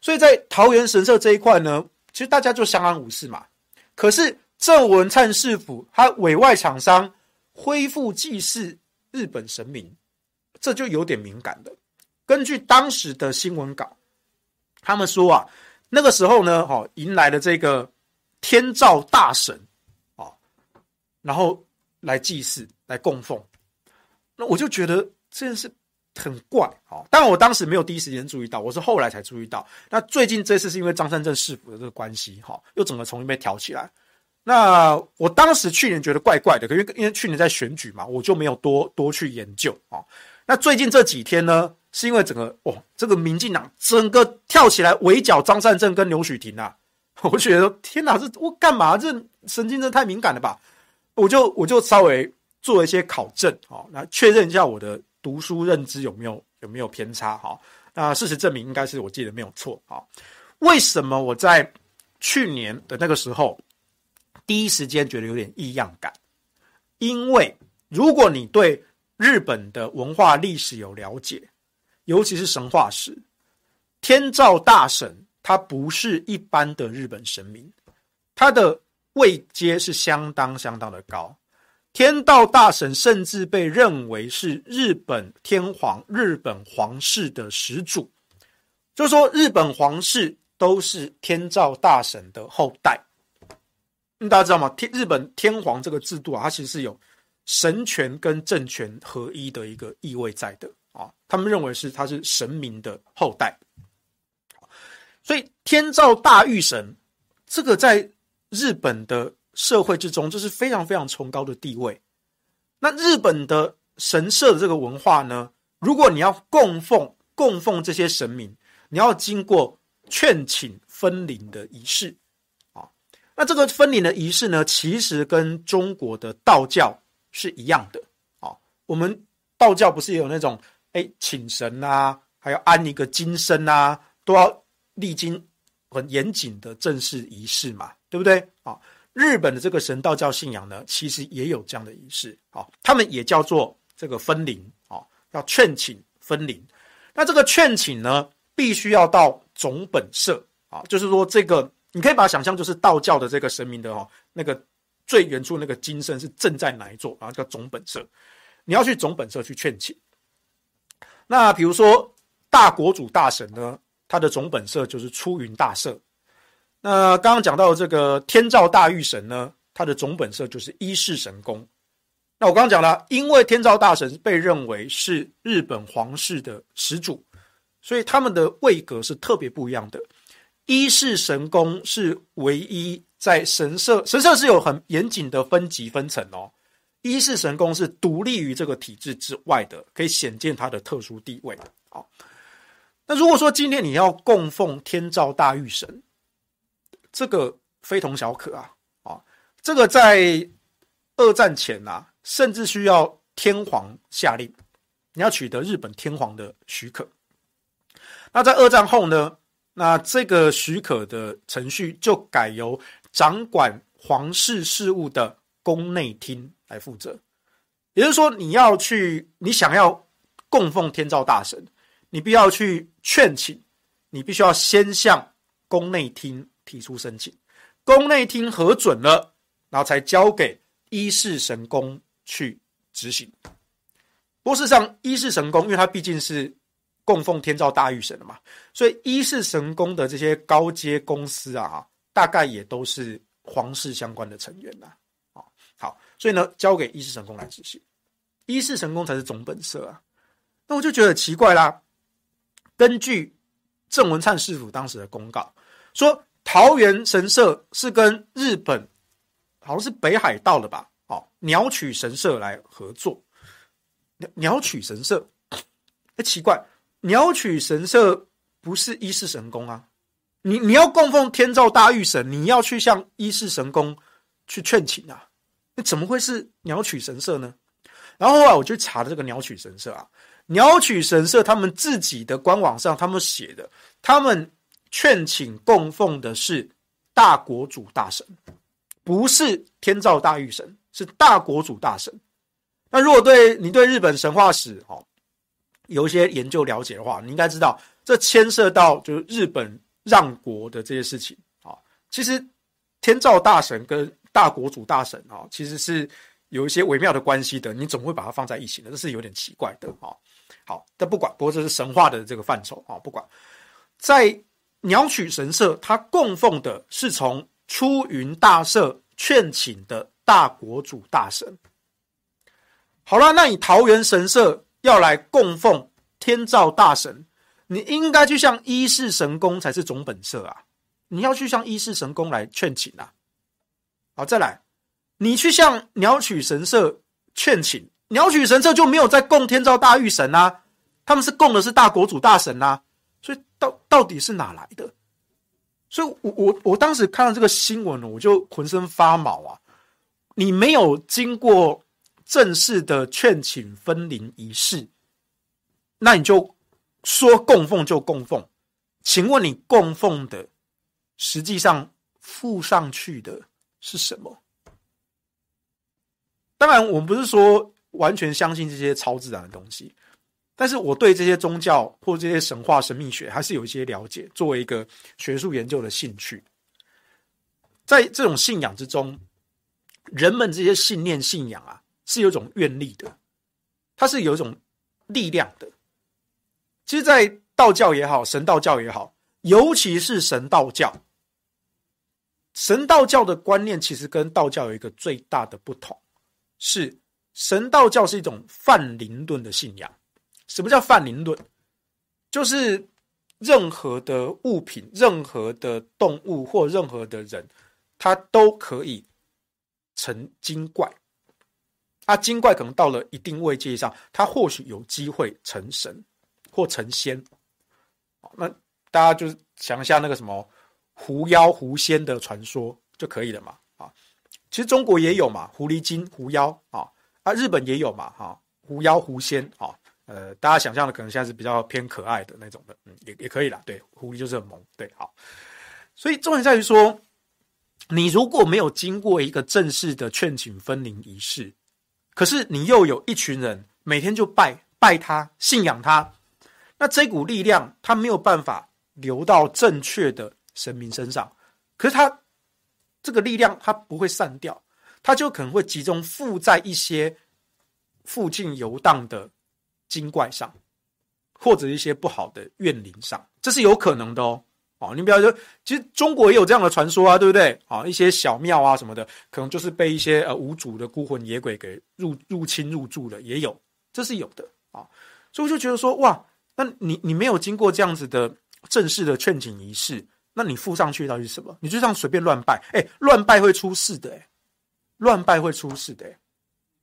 S1: 所以在桃园神社这一块呢，其实大家就相安无事嘛。可是郑文灿市府他委外厂商恢复祭祀日本神明，这就有点敏感的。根据当时的新闻稿，他们说啊，那个时候呢，哦，迎来了这个天照大神，哦，然后来祭祀。来供奉，那我就觉得这件事很怪啊！当然，我当时没有第一时间注意到，我是后来才注意到。那最近这次是因为张善政市府的这个关系，哈，又整个重新被挑起来。那我当时去年觉得怪怪的，因为因为去年在选举嘛，我就没有多多去研究啊。那最近这几天呢，是因为整个哦，这个民进党整个跳起来围剿张善政跟刘许廷啊，我觉得天哪，这我干嘛？这神经真的太敏感了吧？我就我就稍微。做一些考证，好，那确认一下我的读书认知有没有有没有偏差，好，那事实证明应该是我记得没有错，好，为什么我在去年的那个时候第一时间觉得有点异样感？因为如果你对日本的文化历史有了解，尤其是神话史，天照大神他不是一般的日本神明，他的位阶是相当相当的高。天道大神甚至被认为是日本天皇、日本皇室的始祖，就是说日本皇室都是天照大神的后代。大家知道吗？天日本天皇这个制度啊，它其实是有神权跟政权合一的一个意味在的啊。他们认为是他是神明的后代，所以天照大御神这个在日本的。社会之中，这是非常非常崇高的地位。那日本的神社的这个文化呢？如果你要供奉供奉这些神明，你要经过劝请分灵的仪式啊。那这个分灵的仪式呢，其实跟中国的道教是一样的啊。我们道教不是也有那种哎请神啊，还要安一个金身啊，都要历经很严谨的正式仪式嘛，对不对啊？日本的这个神道教信仰呢，其实也有这样的仪式，啊，他们也叫做这个分灵，啊，要劝请分灵。那这个劝请呢，必须要到总本社，啊，就是说这个你可以把它想象就是道教的这个神明的哦，那个最远处那个金身是正在哪一座，然后叫总本社，你要去总本社去劝请。那比如说大国主大神呢，他的总本社就是出云大社。那刚刚讲到这个天照大御神呢，他的总本社就是伊势神宫。那我刚刚讲了，因为天照大神被认为是日本皇室的始祖，所以他们的位格是特别不一样的。伊势神宫是唯一在神社，神社是有很严谨的分级分层哦。伊势神宫是独立于这个体制之外的，可以显见它的特殊地位。好，那如果说今天你要供奉天照大御神，这个非同小可啊！啊，这个在二战前呐、啊，甚至需要天皇下令，你要取得日本天皇的许可。那在二战后呢，那这个许可的程序就改由掌管皇室事务的宫内厅来负责。也就是说，你要去，你想要供奉天照大神，你必要去劝请，你必须要先向宫内厅。提出申请，宫内厅核准了，然后才交给伊势神宫去执行。不过事实上，伊势神宫因为它毕竟是供奉天照大御神的嘛，所以伊势神宫的这些高阶公司啊，大概也都是皇室相关的成员呐。啊，好，所以呢，交给伊势神宫来执行，伊势神宫才是总本社啊。那我就觉得奇怪啦。根据郑文灿市府当时的公告说。桃园神社是跟日本好像是北海道的吧？哦，鸟取神社来合作。鸟取神社，哎，奇怪，鸟取神社不是伊势神宫啊？你你要供奉天照大御神，你要去向伊势神宫去劝请啊？那怎么会是鸟取神社呢？然后后来我就查了这个鸟取神社啊，鸟取神社他们自己的官网上他们写的，他们。劝请供奉的是大国主大神，不是天照大御神，是大国主大神。那如果对你对日本神话史哦有一些研究了解的话，你应该知道这牵涉到就是日本让国的这些事情啊。其实天照大神跟大国主大神啊，其实是有一些微妙的关系的。你总会把它放在一起的，这是有点奇怪的啊。好，但不管，不过这是神话的这个范畴啊，不管在。鸟取神社，它供奉的是从出云大社劝请的大国主大神。好了，那你桃园神社要来供奉天照大神，你应该去向伊势神宫才是总本社啊！你要去向伊势神宫来劝请啊！好，再来，你去向鸟取神社劝请，鸟取神社就没有在供天照大御神啊，他们是供的是大国主大神啊。到到底是哪来的？所以我我我当时看到这个新闻呢，我就浑身发毛啊！你没有经过正式的劝请分灵仪式，那你就说供奉就供奉，请问你供奉的实际上附上去的是什么？当然，我们不是说完全相信这些超自然的东西，但是我对这些宗教或这些神话神秘学还是有一些了解，作为一个学术研究的兴趣。在这种信仰之中，人们这些信念信仰啊，是有一种愿力的，它是有一种力量的。其实，在道教也好，神道教也好，尤其是神道教，神道教的观念其实跟道教有一个最大的不同，是神道教是一种泛灵论的信仰。什么叫泛灵论？就是任何的物品、任何的动物或任何的人。它都可以成精怪，啊，精怪可能到了一定位阶上，它或许有机会成神或成仙。那大家就是想一下那个什么狐妖狐仙的传说就可以了嘛。啊，其实中国也有嘛，狐狸精、狐妖啊，啊，日本也有嘛，哈，狐妖狐仙啊，呃，大家想象的可能现在是比较偏可爱的那种的，嗯，也也可以啦。对，狐狸就是很萌，对，好。所以重点在于说。你如果没有经过一个正式的劝请分灵仪式，可是你又有一群人每天就拜拜他、信仰他，那这股力量它没有办法流到正确的神明身上，可是它这个力量它不会散掉，它就可能会集中附在一些附近游荡的精怪上，或者一些不好的怨灵上，这是有可能的哦。哦，你比方说，其实中国也有这样的传说啊，对不对？啊，一些小庙啊什么的，可能就是被一些呃无主的孤魂野鬼给入入侵入住了，也有，这是有的啊。所以我就觉得说，哇，那你你没有经过这样子的正式的劝请仪式，那你附上去到底是什么？你就这样随便乱拜，哎，乱拜会出事的，哎，乱拜会出事的，哎。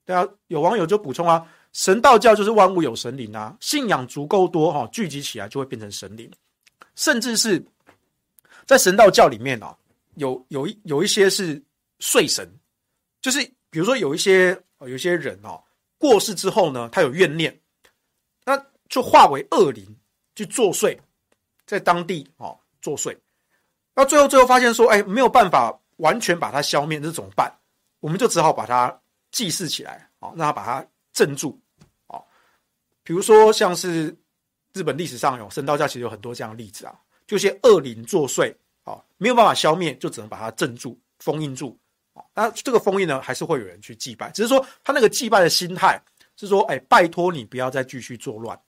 S1: 对啊，有网友就补充啊，神道教就是万物有神灵啊，信仰足够多哈，聚集起来就会变成神灵，甚至是。在神道教里面啊，有有一有一些是睡神，就是比如说有一些有些人哦过世之后呢，他有怨念，那就化为恶灵去作祟，在当地哦作祟，那最后最后发现说，哎，没有办法完全把它消灭，这怎么办？我们就只好把它祭祀起来，哦，让他把它镇住，比如说像是日本历史上有神道教，其实有很多这样的例子啊。就些恶灵作祟，啊，没有办法消灭，就只能把它镇住、封印住，啊，那这个封印呢，还是会有人去祭拜，只是说他那个祭拜的心态是说，哎，拜托你不要再继续作乱，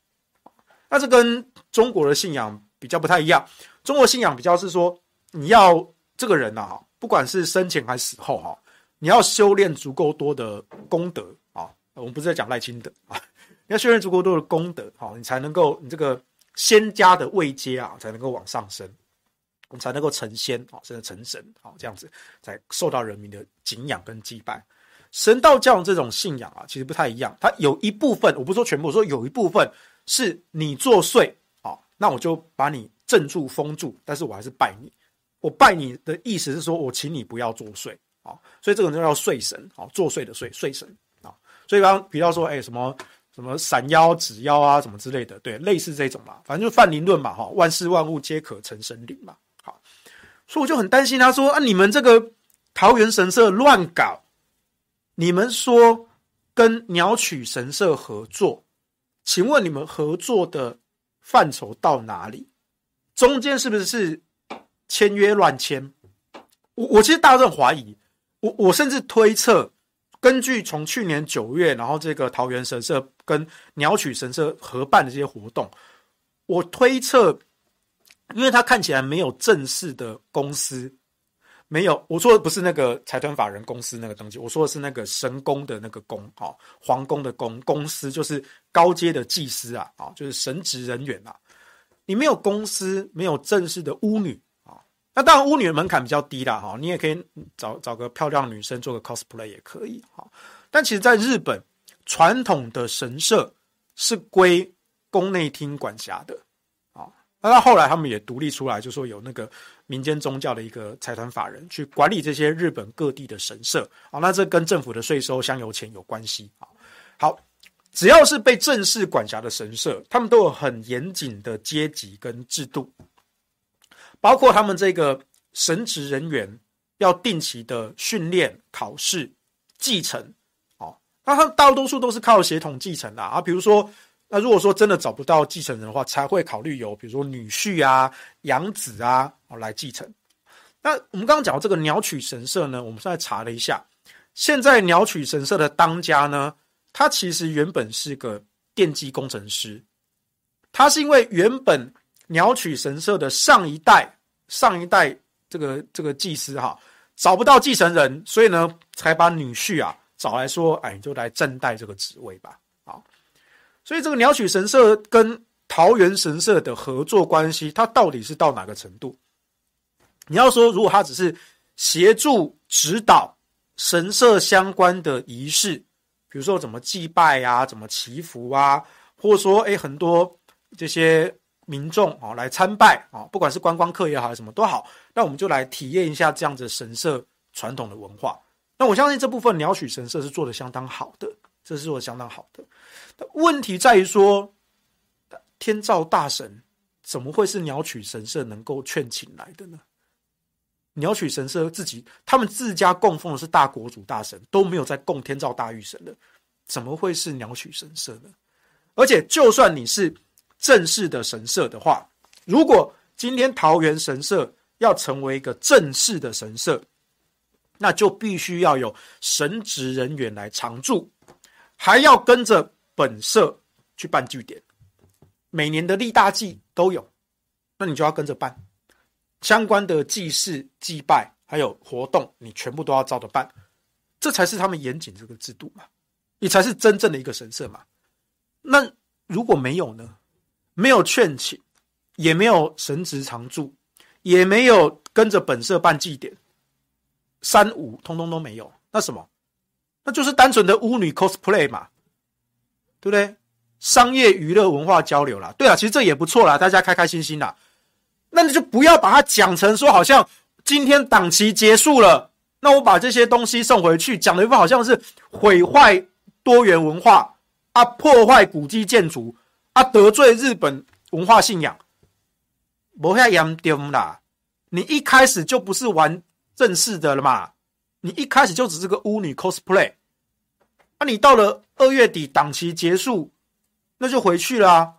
S1: 那这跟中国的信仰比较不太一样，中国信仰比较是说，你要这个人呐，不管是生前还是死后，哈，你要修炼足够多的功德啊，我们不是在讲赖清德啊，你要修炼足够多的功德，好，你才能够你这个。仙家的位阶啊，才能够往上升，我们才能够成仙啊，甚至成神啊，这样子才受到人民的敬仰跟祭拜。神道教这种信仰啊，其实不太一样。它有一部分，我不说全部，我说有一部分是你作祟啊，那我就把你镇住封住，但是我还是拜你。我拜你的意思是说我请你不要作祟啊，所以这个就叫岁神啊，作祟的祟，岁神啊。所以刚刚比较说，哎，什么？什么闪妖、指妖啊，什么之类的，对，类似这种嘛，反正就泛灵论嘛，哈，万事万物皆可成神灵嘛，好，所以我就很担心他说啊，你们这个桃园神社乱搞，你们说跟鸟取神社合作，请问你们合作的范畴到哪里？中间是不是是签约乱签？我我其实大家都很怀疑，我我甚至推测。根据从去年九月，然后这个桃园神社跟鸟取神社合办的这些活动，我推测，因为他看起来没有正式的公司，没有，我说的不是那个财团法人公司那个东西，我说的是那个神宫的那个宫，哦，皇宫的宫，公司就是高阶的祭司啊，啊，就是神职人员啊，你没有公司，没有正式的巫女。那当然，巫女的门槛比较低啦，哈，你也可以找找个漂亮女生做个 cosplay 也可以，哈。但其实，在日本，传统的神社是归宫内厅管辖的，啊。那到后来，他们也独立出来，就说有那个民间宗教的一个财团法人去管理这些日本各地的神社，啊。那这跟政府的税收、香油钱有关系，啊。好，只要是被正式管辖的神社，他们都有很严谨的阶级跟制度。包括他们这个神职人员要定期的训练、考试、继承，哦，那他大多数都是靠血统继承的啊。比如说，那如果说真的找不到继承人的话，才会考虑由比如说女婿啊、养子啊来继承。那我们刚刚讲到这个鸟取神社呢，我们现在查了一下，现在鸟取神社的当家呢，他其实原本是个电机工程师，他是因为原本鸟取神社的上一代、上一代这个这个祭司哈。找不到继承人，所以呢，才把女婿啊找来说，哎，你就来正代这个职位吧。好，所以这个鸟取神社跟桃园神社的合作关系，它到底是到哪个程度？你要说，如果他只是协助指导神社相关的仪式，比如说怎么祭拜啊，怎么祈福啊，或者说，哎，很多这些。民众啊来参拜啊，不管是观光客也好，还是什么都好，那我们就来体验一下这样子神社传统的文化。那我相信这部分鸟取神社是做的相当好的，这是做的相当好的。问题在于说，天照大神怎么会是鸟取神社能够劝请来的呢？鸟取神社自己他们自家供奉的是大国主大神，都没有在供天照大御神的，怎么会是鸟取神社呢？而且就算你是。正式的神社的话，如果今天桃园神社要成为一个正式的神社，那就必须要有神职人员来常驻，还要跟着本社去办祭典，每年的立大祭都有，那你就要跟着办相关的祭祀、祭拜还有活动，你全部都要照着办，这才是他们严谨这个制度嘛，你才是真正的一个神社嘛。那如果没有呢？没有劝请，也没有神职常驻，也没有跟着本社办祭典，三五通通都没有。那什么？那就是单纯的巫女 cosplay 嘛，对不对？商业娱乐文化交流啦。对啊，其实这也不错啦，大家开开心心啦。那你就不要把它讲成说，好像今天档期结束了，那我把这些东西送回去，讲的一副好像是毁坏多元文化啊，破坏古迹建筑。啊！得罪日本文化信仰，不太严重啦。你一开始就不是玩正式的了嘛？你一开始就只是个巫女 cosplay。啊，你到了二月底档期结束，那就回去了。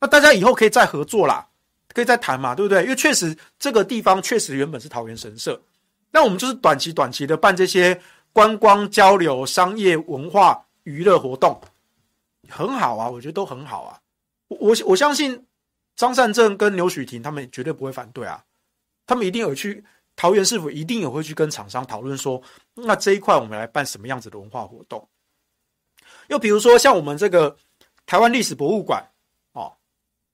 S1: 那大家以后可以再合作啦，可以再谈嘛，对不对？因为确实这个地方确实原本是桃园神社，那我们就是短期短期的办这些观光交流、商业文化娱乐活动，很好啊，我觉得都很好啊。我我相信张善政跟牛煦庭他们绝对不会反对啊，他们一定有去桃园市府，一定也会去跟厂商讨论说，那这一块我们来办什么样子的文化活动？又比如说像我们这个台湾历史博物馆哦，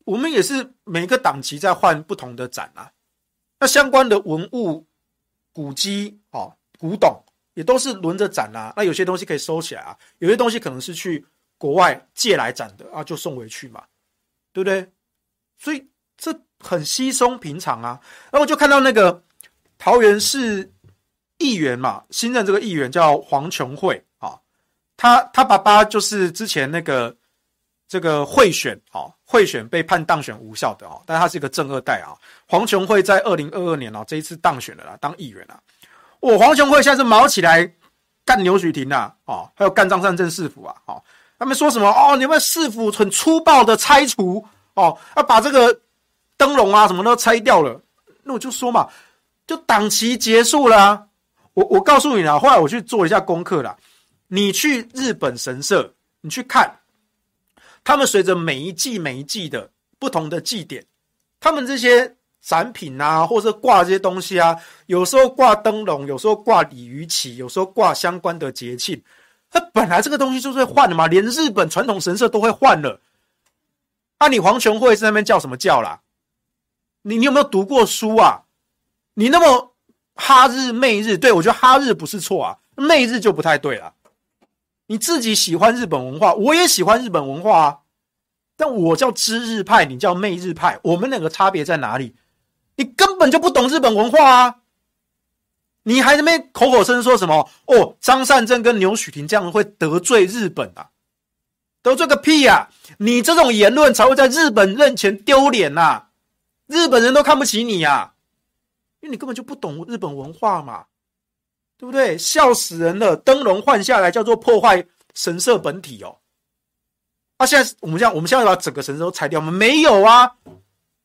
S1: 我们也是每个档期在换不同的展啊，那相关的文物、古迹哦、古董也都是轮着展啊，那有些东西可以收起来啊，有些东西可能是去国外借来展的啊，就送回去嘛。对不对？所以这很稀松平常啊。然后我就看到那个桃园市议员嘛，新任这个议员叫黄琼慧啊，他他爸爸就是之前那个这个贿选啊，贿选被判当选无效的啊，但他是一个正二代啊。黄琼慧在二零二二年啊，这一次当选了啦，当议员了。我黄琼慧现在是毛起来干牛煦庭啊，哦，还有干张善政市府啊，哦。他们说什么？哦，你们市府很粗暴的拆除哦，要把这个灯笼啊什么都拆掉了。那我就说嘛，就档期结束了。我我告诉你啦，后来我去做一下功课啦。你去日本神社，你去看，他们随着每一季每一季的不同的祭典，他们这些展品啊，或者挂这些东西啊，有时候挂灯笼，有时候挂鲤鱼旗，有时候挂相关的节庆。他本来这个东西就是会换的嘛，连日本传统神社都会换了。啊，你黄琼会在那边叫什么叫啦？你你有没有读过书啊？你那么哈日媚日，对，我觉得哈日不是错啊，媚日就不太对了。你自己喜欢日本文化，我也喜欢日本文化啊，但我叫知日派，你叫媚日派，我们两个差别在哪里？你根本就不懂日本文化啊！你还在那边口口声声说什么？哦，张善政跟牛煦庭这样会得罪日本啊？得罪个屁呀！你这种言论才会在日本人前丢脸呐！日本人都看不起你呀，因为你根本就不懂日本文化嘛，对不对？笑死人了！灯笼换下来叫做破坏神社本体哦。啊，现在我们这样，我们现在把整个神社都拆掉吗？没有啊。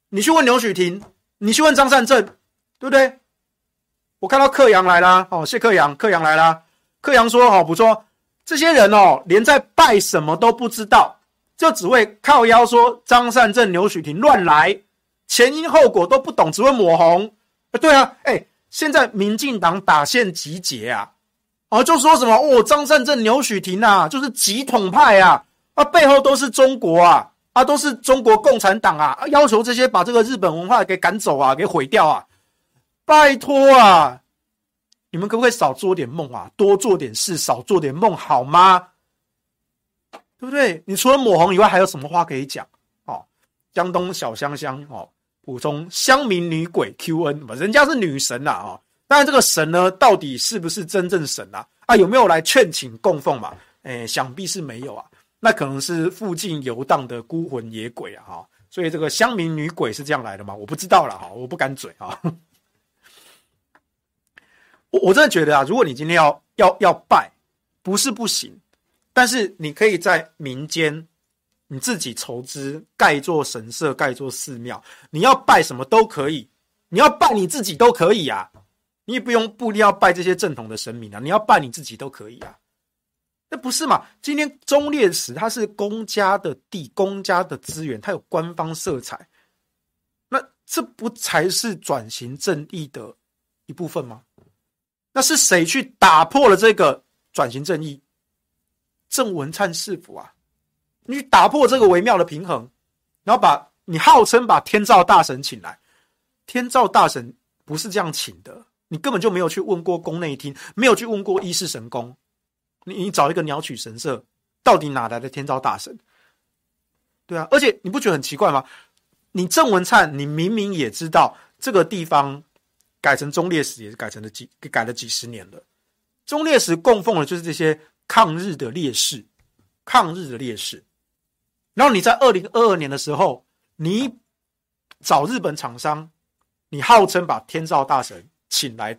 S1: 你去问刘许廷，你去问张善政，对不对？我看到克阳来啦，哦，谢克阳，克阳来啦。克阳说，哦，不错，这些人哦，连在拜什么都不知道，就只会靠腰说张善政、刘许廷乱来，前因后果都不懂，只会抹红。啊，对啊，哎，现在民进党打线集结啊，哦，就说什么哦，张善政、刘许廷啊，就是极统派啊，啊，背后都是中国啊。啊，都是中国共产党啊！要求这些把这个日本文化给赶走啊，给毁掉啊！拜托啊，你们可不可以少做点梦啊，多做点事，少做点梦好吗？对不对？你除了抹红以外，还有什么话可以讲？哦，江东小香香哦，补充乡民女鬼 QN，人家是女神呐啊！哦，当然这个神呢，到底是不是真正神啊？啊，有没有来劝请供奉嘛？诶，想必是没有啊。那可能是附近游荡的孤魂野鬼啊，哈，所以这个乡民女鬼是这样来的吗？我不知道了，哈，我不敢嘴啊。我我真的觉得啊，如果你今天要要要拜，不是不行，但是你可以在民间你自己筹资盖一座神社，盖一座寺庙，你要拜什么都可以，你要拜你自己都可以啊，你也不用不一定要拜这些正统的神明啊，你要拜你自己都可以啊。那不是嘛？今天忠烈祠它是公家的地，公家的资源，它有官方色彩，那这不才是转型正义的一部分吗？那是谁去打破了这个转型正义？郑文灿是否啊，你打破这个微妙的平衡，然后把你号称把天照大神请来，天照大神不是这样请的，你根本就没有去问过宫内厅，没有去问过一世神宫。你你找一个鸟取神社，到底哪来的天照大神？对啊，而且你不觉得很奇怪吗？你郑文灿，你明明也知道这个地方改成忠烈祠，也是改成了几改了几十年了。忠烈祠供奉的就是这些抗日的烈士，抗日的烈士。然后你在二零二二年的时候，你找日本厂商，你号称把天照大神请来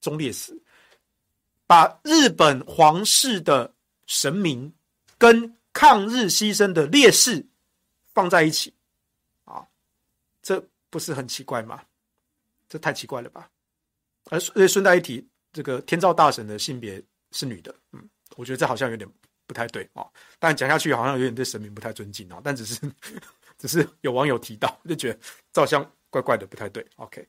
S1: 忠烈祠。把日本皇室的神明跟抗日牺牲的烈士放在一起，啊，这不是很奇怪吗？这太奇怪了吧？而顺顺带一提，这个天照大神的性别是女的，嗯，我觉得这好像有点不太对啊。但讲下去好像有点对神明不太尊敬啊。但只是只是有网友提到，就觉得照相怪怪的，不太对。OK，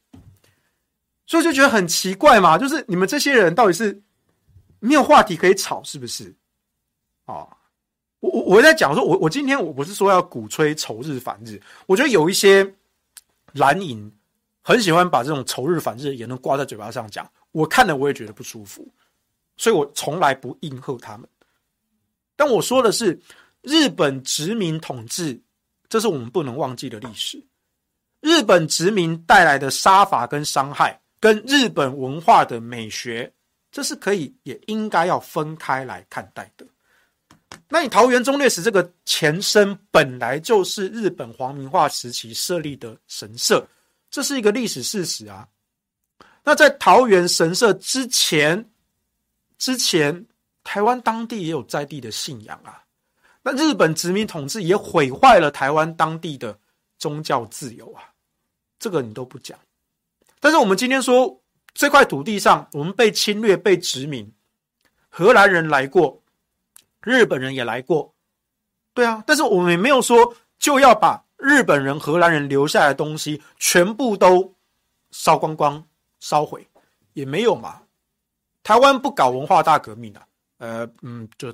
S1: 所以就觉得很奇怪嘛，就是你们这些人到底是？没有话题可以吵，是不是？哦，我我我在讲说，我我今天我不是说要鼓吹仇日反日，我觉得有一些蓝营很喜欢把这种仇日反日的言论挂在嘴巴上讲，我看了我也觉得不舒服，所以我从来不应和他们。但我说的是，日本殖民统治，这是我们不能忘记的历史。日本殖民带来的杀伐跟伤害，跟日本文化的美学。这是可以，也应该要分开来看待的。那你桃园忠烈祠这个前身本来就是日本皇民化时期设立的神社，这是一个历史事实啊。那在桃园神社之前，之前台湾当地也有在地的信仰啊。那日本殖民统治也毁坏了台湾当地的宗教自由啊，这个你都不讲。但是我们今天说。这块土地上，我们被侵略、被殖民，荷兰人来过，日本人也来过，对啊。但是我们也没有说就要把日本人、荷兰人留下来的东西全部都烧光光、烧毁，也没有嘛。台湾不搞文化大革命啊，呃，嗯，就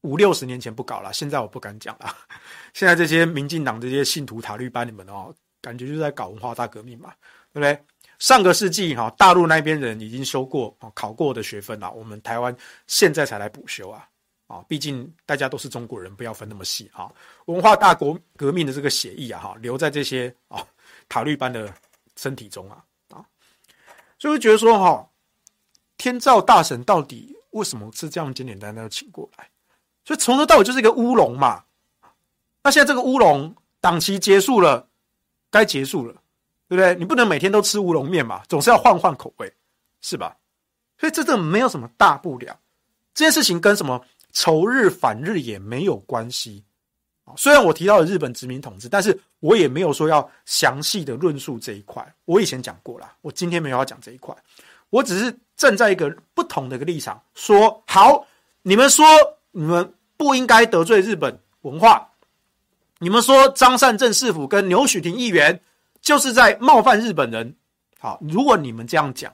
S1: 五六十年前不搞了，现在我不敢讲了。现在这些民进党这些信徒塔绿班，你们哦，感觉就在搞文化大革命嘛，对不对？上个世纪哈，大陆那边人已经修过考过的学分了，我们台湾现在才来补修啊啊！毕竟大家都是中国人，不要分那么细啊。文化大国革命的这个血液啊哈，留在这些啊塔绿班的身体中啊啊，所以我觉得说哈，天照大神到底为什么是这样简简单单的请过来？所以从头到尾就是一个乌龙嘛。那现在这个乌龙档期结束了，该结束了。对不对？你不能每天都吃乌龙面嘛，总是要换换口味，是吧？所以这这没有什么大不了。这件事情跟什么仇日反日也没有关系。虽然我提到了日本殖民统治，但是我也没有说要详细的论述这一块。我以前讲过了，我今天没有要讲这一块。我只是站在一个不同的一个立场，说好，你们说你们不应该得罪日本文化，你们说张善政市府跟牛许廷议员就是在冒犯日本人。好，如果你们这样讲，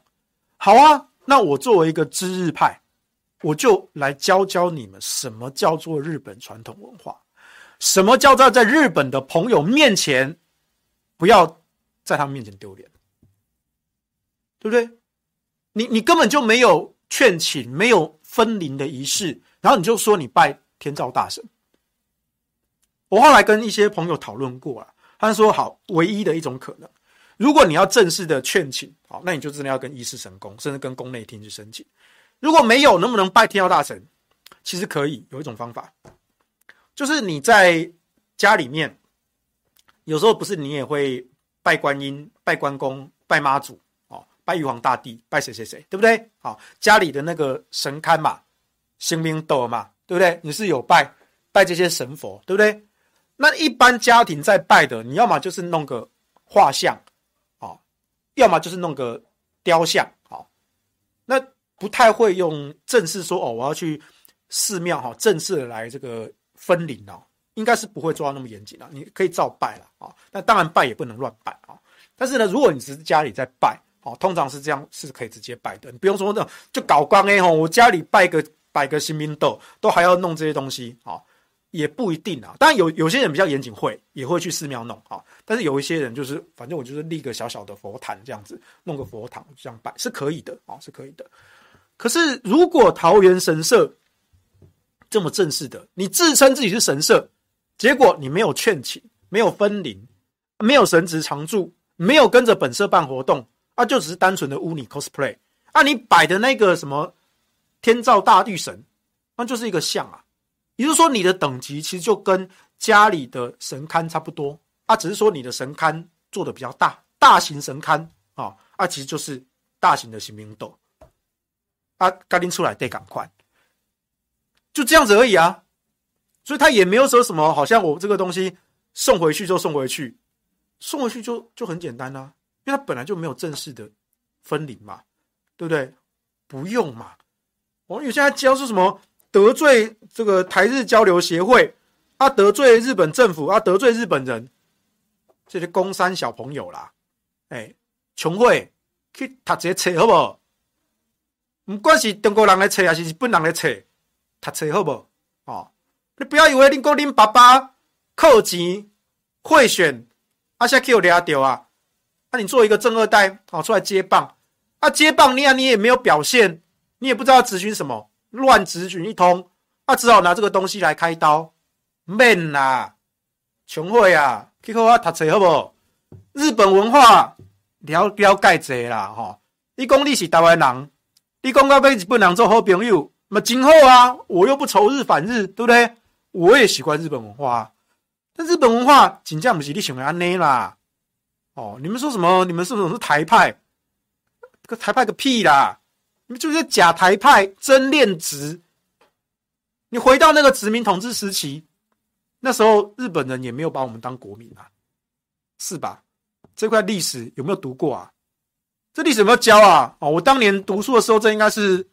S1: 好啊，那我作为一个知日派，我就来教教你们什么叫做日本传统文化。什么叫做在日本的朋友面前，不要在他们面前丢脸，对不对？你你根本就没有劝请，没有分灵的仪式，然后你就说你拜天照大神。我后来跟一些朋友讨论过了，他说好，唯一的一种可能，如果你要正式的劝请，好，那你就真的要跟伊势神宫，甚至跟宫内厅去申请。如果没有，能不能拜天照大神？其实可以，有一种方法。就是你在家里面，有时候不是你也会拜观音、拜关公、拜妈祖哦，拜玉皇大帝、拜谁谁谁，对不对？好，家里的那个神龛嘛，星明斗嘛，对不对？你是有拜拜这些神佛，对不对？那一般家庭在拜的，你要么就是弄个画像，哦，要么就是弄个雕像，不太会用正式说哦，我要去寺庙哈，正式的来这个。分灵哦，应该是不会做到那么严谨了。你可以照拜了啊，那当然拜也不能乱拜啊。但是呢，如果你是家里在拜，哦，通常是这样是可以直接拜的，你不用说那就搞光哎吼，我家里拜个拜个新兵斗，都还要弄这些东西啊，也不一定啊。当然有有些人比较严谨，会也会去寺庙弄啊。但是有一些人就是，反正我就是立个小小的佛坛这样子，弄个佛堂这样拜是可以的啊，是可以的。可是如果桃园神社，这么正式的，你自称自己是神社，结果你没有劝请，没有分灵，没有神职常驻，没有跟着本社办活动，啊，就只是单纯的污泥 cosplay，啊，你摆的那个什么天照大御神，那就是一个像啊，也就是说你的等级其实就跟家里的神龛差不多，啊，只是说你的神龛做的比较大，大型神龛啊，啊，其实就是大型的行明斗，啊，赶紧出来得赶快。就这样子而已啊，所以他也没有说什么，好像我这个东西送回去就送回去，送回去就就很简单啊，因为他本来就没有正式的分离嘛，对不对？不用嘛。我们有些人教是什么得罪这个台日交流协会啊，得罪日本政府啊，得罪日本人，这些公三小朋友啦，哎，穷会去读这册好不好？不管是中国人的册还是日本人的册。读册好不？哦，你不要以为你讲恁爸爸靠钱贿选，啊，现在给我抓到啊！那、啊、你做一个正二代，哦，出来接棒，啊，接棒你啊，你也没有表现，你也不知道咨询什么，乱咨询一通，啊，只好拿这个东西来开刀，免啦，穷会啊，去好好读册好不？日本文化了了解者啦，哈、哦，你讲你是台湾人，你讲要跟日本人做好朋友。那么今后啊，我又不仇日反日，对不对？我也喜欢日本文化，但日本文化真正不是你想的安内啦。哦，你们说什么？你们是不是是台派？个台派个屁啦！你们就是假台派，真恋殖。你回到那个殖民统治时期，那时候日本人也没有把我们当国民啊，是吧？这块历史有没有读过啊？这历史有没有教啊？哦，我当年读书的时候，这应该是。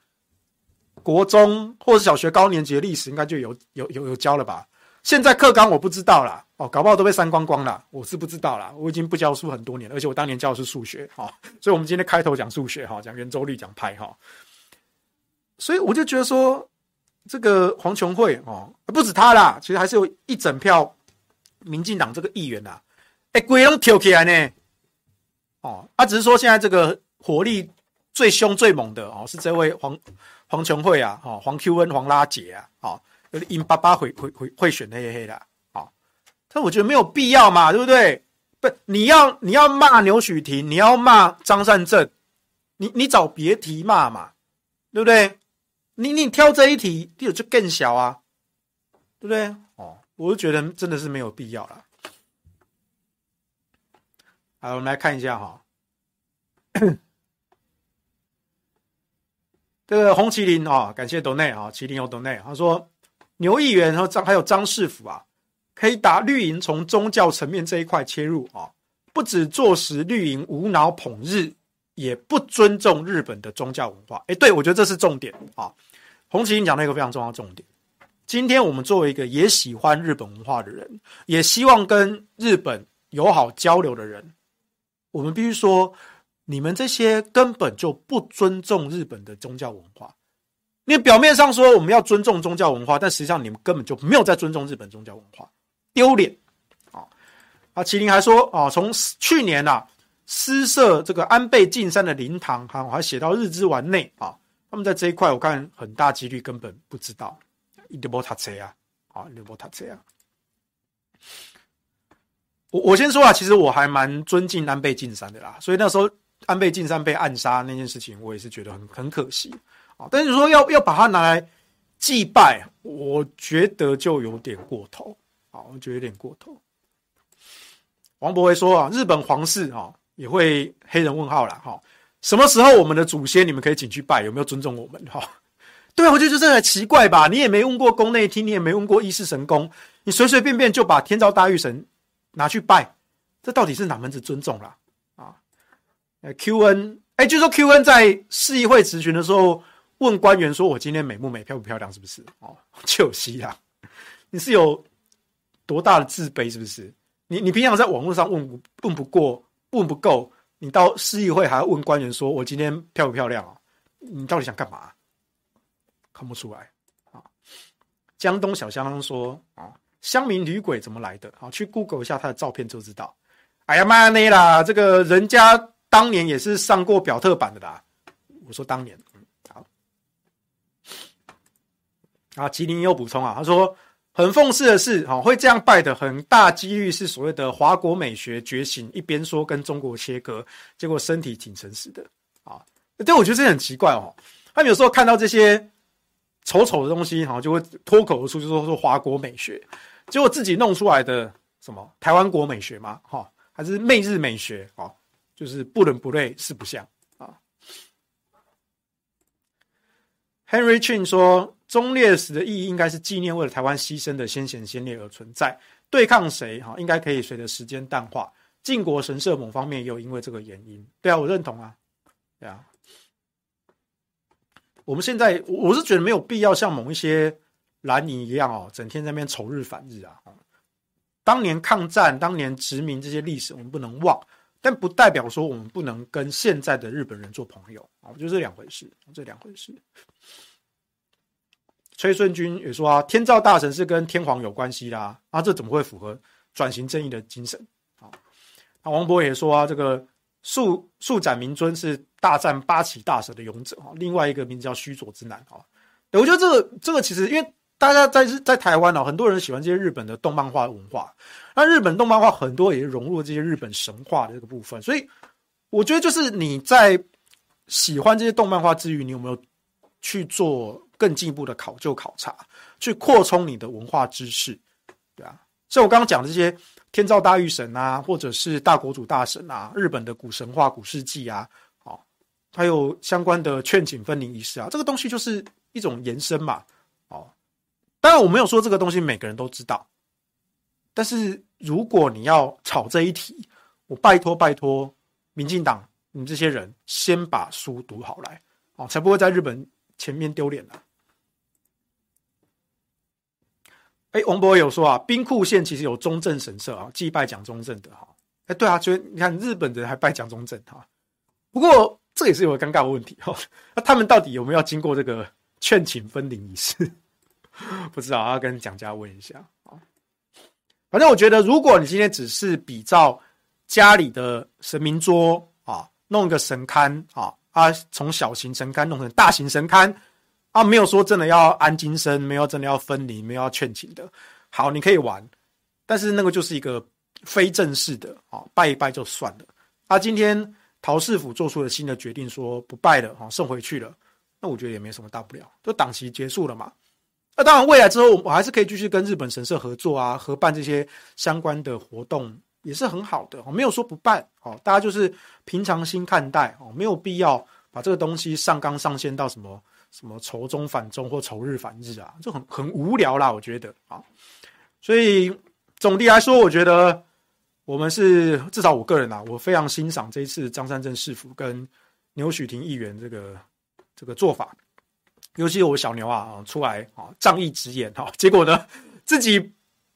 S1: 国中或者小学高年级的历史应该就有有有有教了吧？现在课纲我不知道啦，哦，搞不好都被删光光了，我是不知道啦。我已经不教书很多年了，而且我当年教的是数学哈，所以我们今天开头讲数学哈，讲圆周率讲派哈，所以我就觉得说这个黄琼慧哦，不止他啦，其实还是有一整票民进党这个议员啦，哎，鬼龙跳起来呢，哦，他只是说现在这个火力最凶最猛的哦，是这位黄。黄琼慧啊，哈，黄 Q 恩、黄拉杰啊，好，因爸爸会会会会选黑黑的，好，但我觉得没有必要嘛，对不对？不，你要你要骂牛许婷，你要骂张善政，你你找别题骂嘛，对不对？你你挑这一题，地就更小啊，对不对？哦，我就觉得真的是没有必要了。好，我们来看一下哈。这个红麒麟啊，感谢斗内啊，麒麟有斗内。他说牛议员和张还有张市府啊，可以打绿营从宗教层面这一块切入啊，不只坐实绿营无脑捧日，也不尊重日本的宗教文化。哎，对，我觉得这是重点啊。洪麒麟讲了一个非常重要的重点。今天我们作为一个也喜欢日本文化的人，也希望跟日本友好交流的人，我们必须说，你们这些根本就不尊重日本的宗教文化。你表面上说我们要尊重宗教文化，但实际上你们根本就没有在尊重日本宗教文化，丢脸啊！啊，麒麟还说啊，从去年呐、啊，私设这个安倍晋三的灵堂，哈，我还写到日之丸内啊，他们在这一块，我看很大几率根本不知道。一点不塔车啊，好，一点不塔车啊。我我先说啊，其实我还蛮尊敬安倍晋三的啦，所以那时候安倍晋三被暗杀那件事情，我也是觉得很很可惜啊。但是说要要把它拿来祭拜，我觉得就有点过头啊，我觉得有点过头。王博威说啊，日本皇室啊也会黑人问号啦。哈，什么时候我们的祖先你们可以请去拜？有没有尊重我们哈？对啊，我觉得就这很奇怪吧？你也没问过宫内厅，你也没问过一世神宫，你随随便便就把天照大御神拿去拜，这到底是哪门子尊重啦？啊？Q N，哎，据说 Q N 在市议会质询的时候问官员说：“我今天美不美，漂不漂亮？是不是？”哦，就西啦，你是有多大的自卑？是不是？你你平常在网络上问问不过，问不够，你到市议会还要问官员说：“我今天漂不漂亮？”哦？你到底想干嘛？看不出来啊！江东小香说啊，乡民女鬼怎么来的？啊，去 Google 一下他的照片就知道。哎呀妈内啦，这个人家当年也是上过表特版的啦。我说当年，嗯，好。啊，吉林又补充啊，他说很讽刺的是，哈，会这样拜的很大几率是所谓的华国美学觉醒，一边说跟中国切割，结果身体挺诚实的啊。对，我觉得这很奇怪哦。他们有时候看到这些。丑丑的东西，哈，就会脱口而出，就说说华国美学，结果自己弄出来的什么台湾国美学吗？哈，还是媚日美学？啊，就是不伦不类，四不像啊。Henry Chin 说，忠烈祠的意义应该是纪念为了台湾牺牲的先贤先烈而存在，对抗谁？哈，应该可以随着时间淡化。靖国神社某方面也有因为这个原因，对啊，我认同啊，对啊。我们现在，我是觉得没有必要像某一些蓝营一样哦，整天在那边仇日反日啊。当年抗战、当年殖民这些历史，我们不能忘，但不代表说我们不能跟现在的日本人做朋友啊，就这两回事，这两回事。崔顺军也说啊，天照大神是跟天皇有关系啦，啊，这怎么会符合转型正义的精神啊？那王博也说啊，这个。树树斩明尊是大战八岐大蛇的勇者哈，另外一个名字叫须佐之男啊。我觉得这个这个其实，因为大家在在台湾啊，很多人喜欢这些日本的动漫画文化，那日本动漫画很多也融入这些日本神话的这个部分，所以我觉得就是你在喜欢这些动漫画之余，你有没有去做更进一步的考究考察，去扩充你的文化知识，对啊，像我刚刚讲的这些。天照大御神啊，或者是大国主大神啊，日本的古神话、古世纪啊，哦，还有相关的劝请分离仪式啊，这个东西就是一种延伸嘛，哦，当然我没有说这个东西每个人都知道，但是如果你要炒这一题，我拜托拜托民进党，你这些人先把书读好来，哦，才不会在日本前面丢脸了。哎，王博有说啊，兵库县其实有中正神社啊，祭拜蒋中正的哈。哎，对啊，所以你看日本人还拜蒋中正哈。不过这也是有个尴尬的问题哈。那他们到底有没有经过这个劝请分灵仪式？不知道，要跟蒋家问一下啊。反正我觉得，如果你今天只是比照家里的神明桌啊，弄一个神龛啊，啊，从小型神龛弄成大型神龛。啊，没有说真的要安今生，没有真的要分离，没有要劝请的。好，你可以玩，但是那个就是一个非正式的啊，拜一拜就算了。啊，今天陶氏府做出了新的决定，说不拜了，哈，送回去了。那我觉得也没什么大不了，就档期结束了嘛。那当然，未来之后我还是可以继续跟日本神社合作啊，合办这些相关的活动也是很好的。没有说不办，哦，大家就是平常心看待哦，没有必要把这个东西上纲上线到什么。什么仇中反中或仇日反日啊，就很很无聊啦，我觉得啊。所以总的来说，我觉得我们是至少我个人啊，我非常欣赏这一次张善政市府跟牛许廷议员这个这个做法，尤其我小牛啊出来啊仗义直言哈，结果呢自己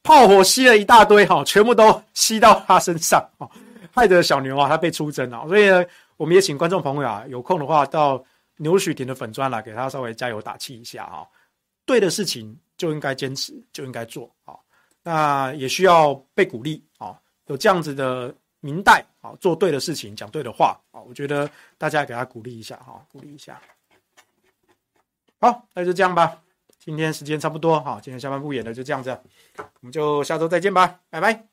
S1: 炮火吸了一大堆哈，全部都吸到他身上啊，害得小牛啊他被出征啊，所以呢。我们也请观众朋友啊，有空的话到牛许婷的粉专来给他稍微加油打气一下啊。对的事情就应该坚持，就应该做啊。那也需要被鼓励啊，有这样子的明代啊，做对的事情，讲对的话啊。我觉得大家给他鼓励一下哈，鼓励一下。好，那就这样吧。今天时间差不多哈，今天下半部演的就这样子，我们就下周再见吧，拜拜。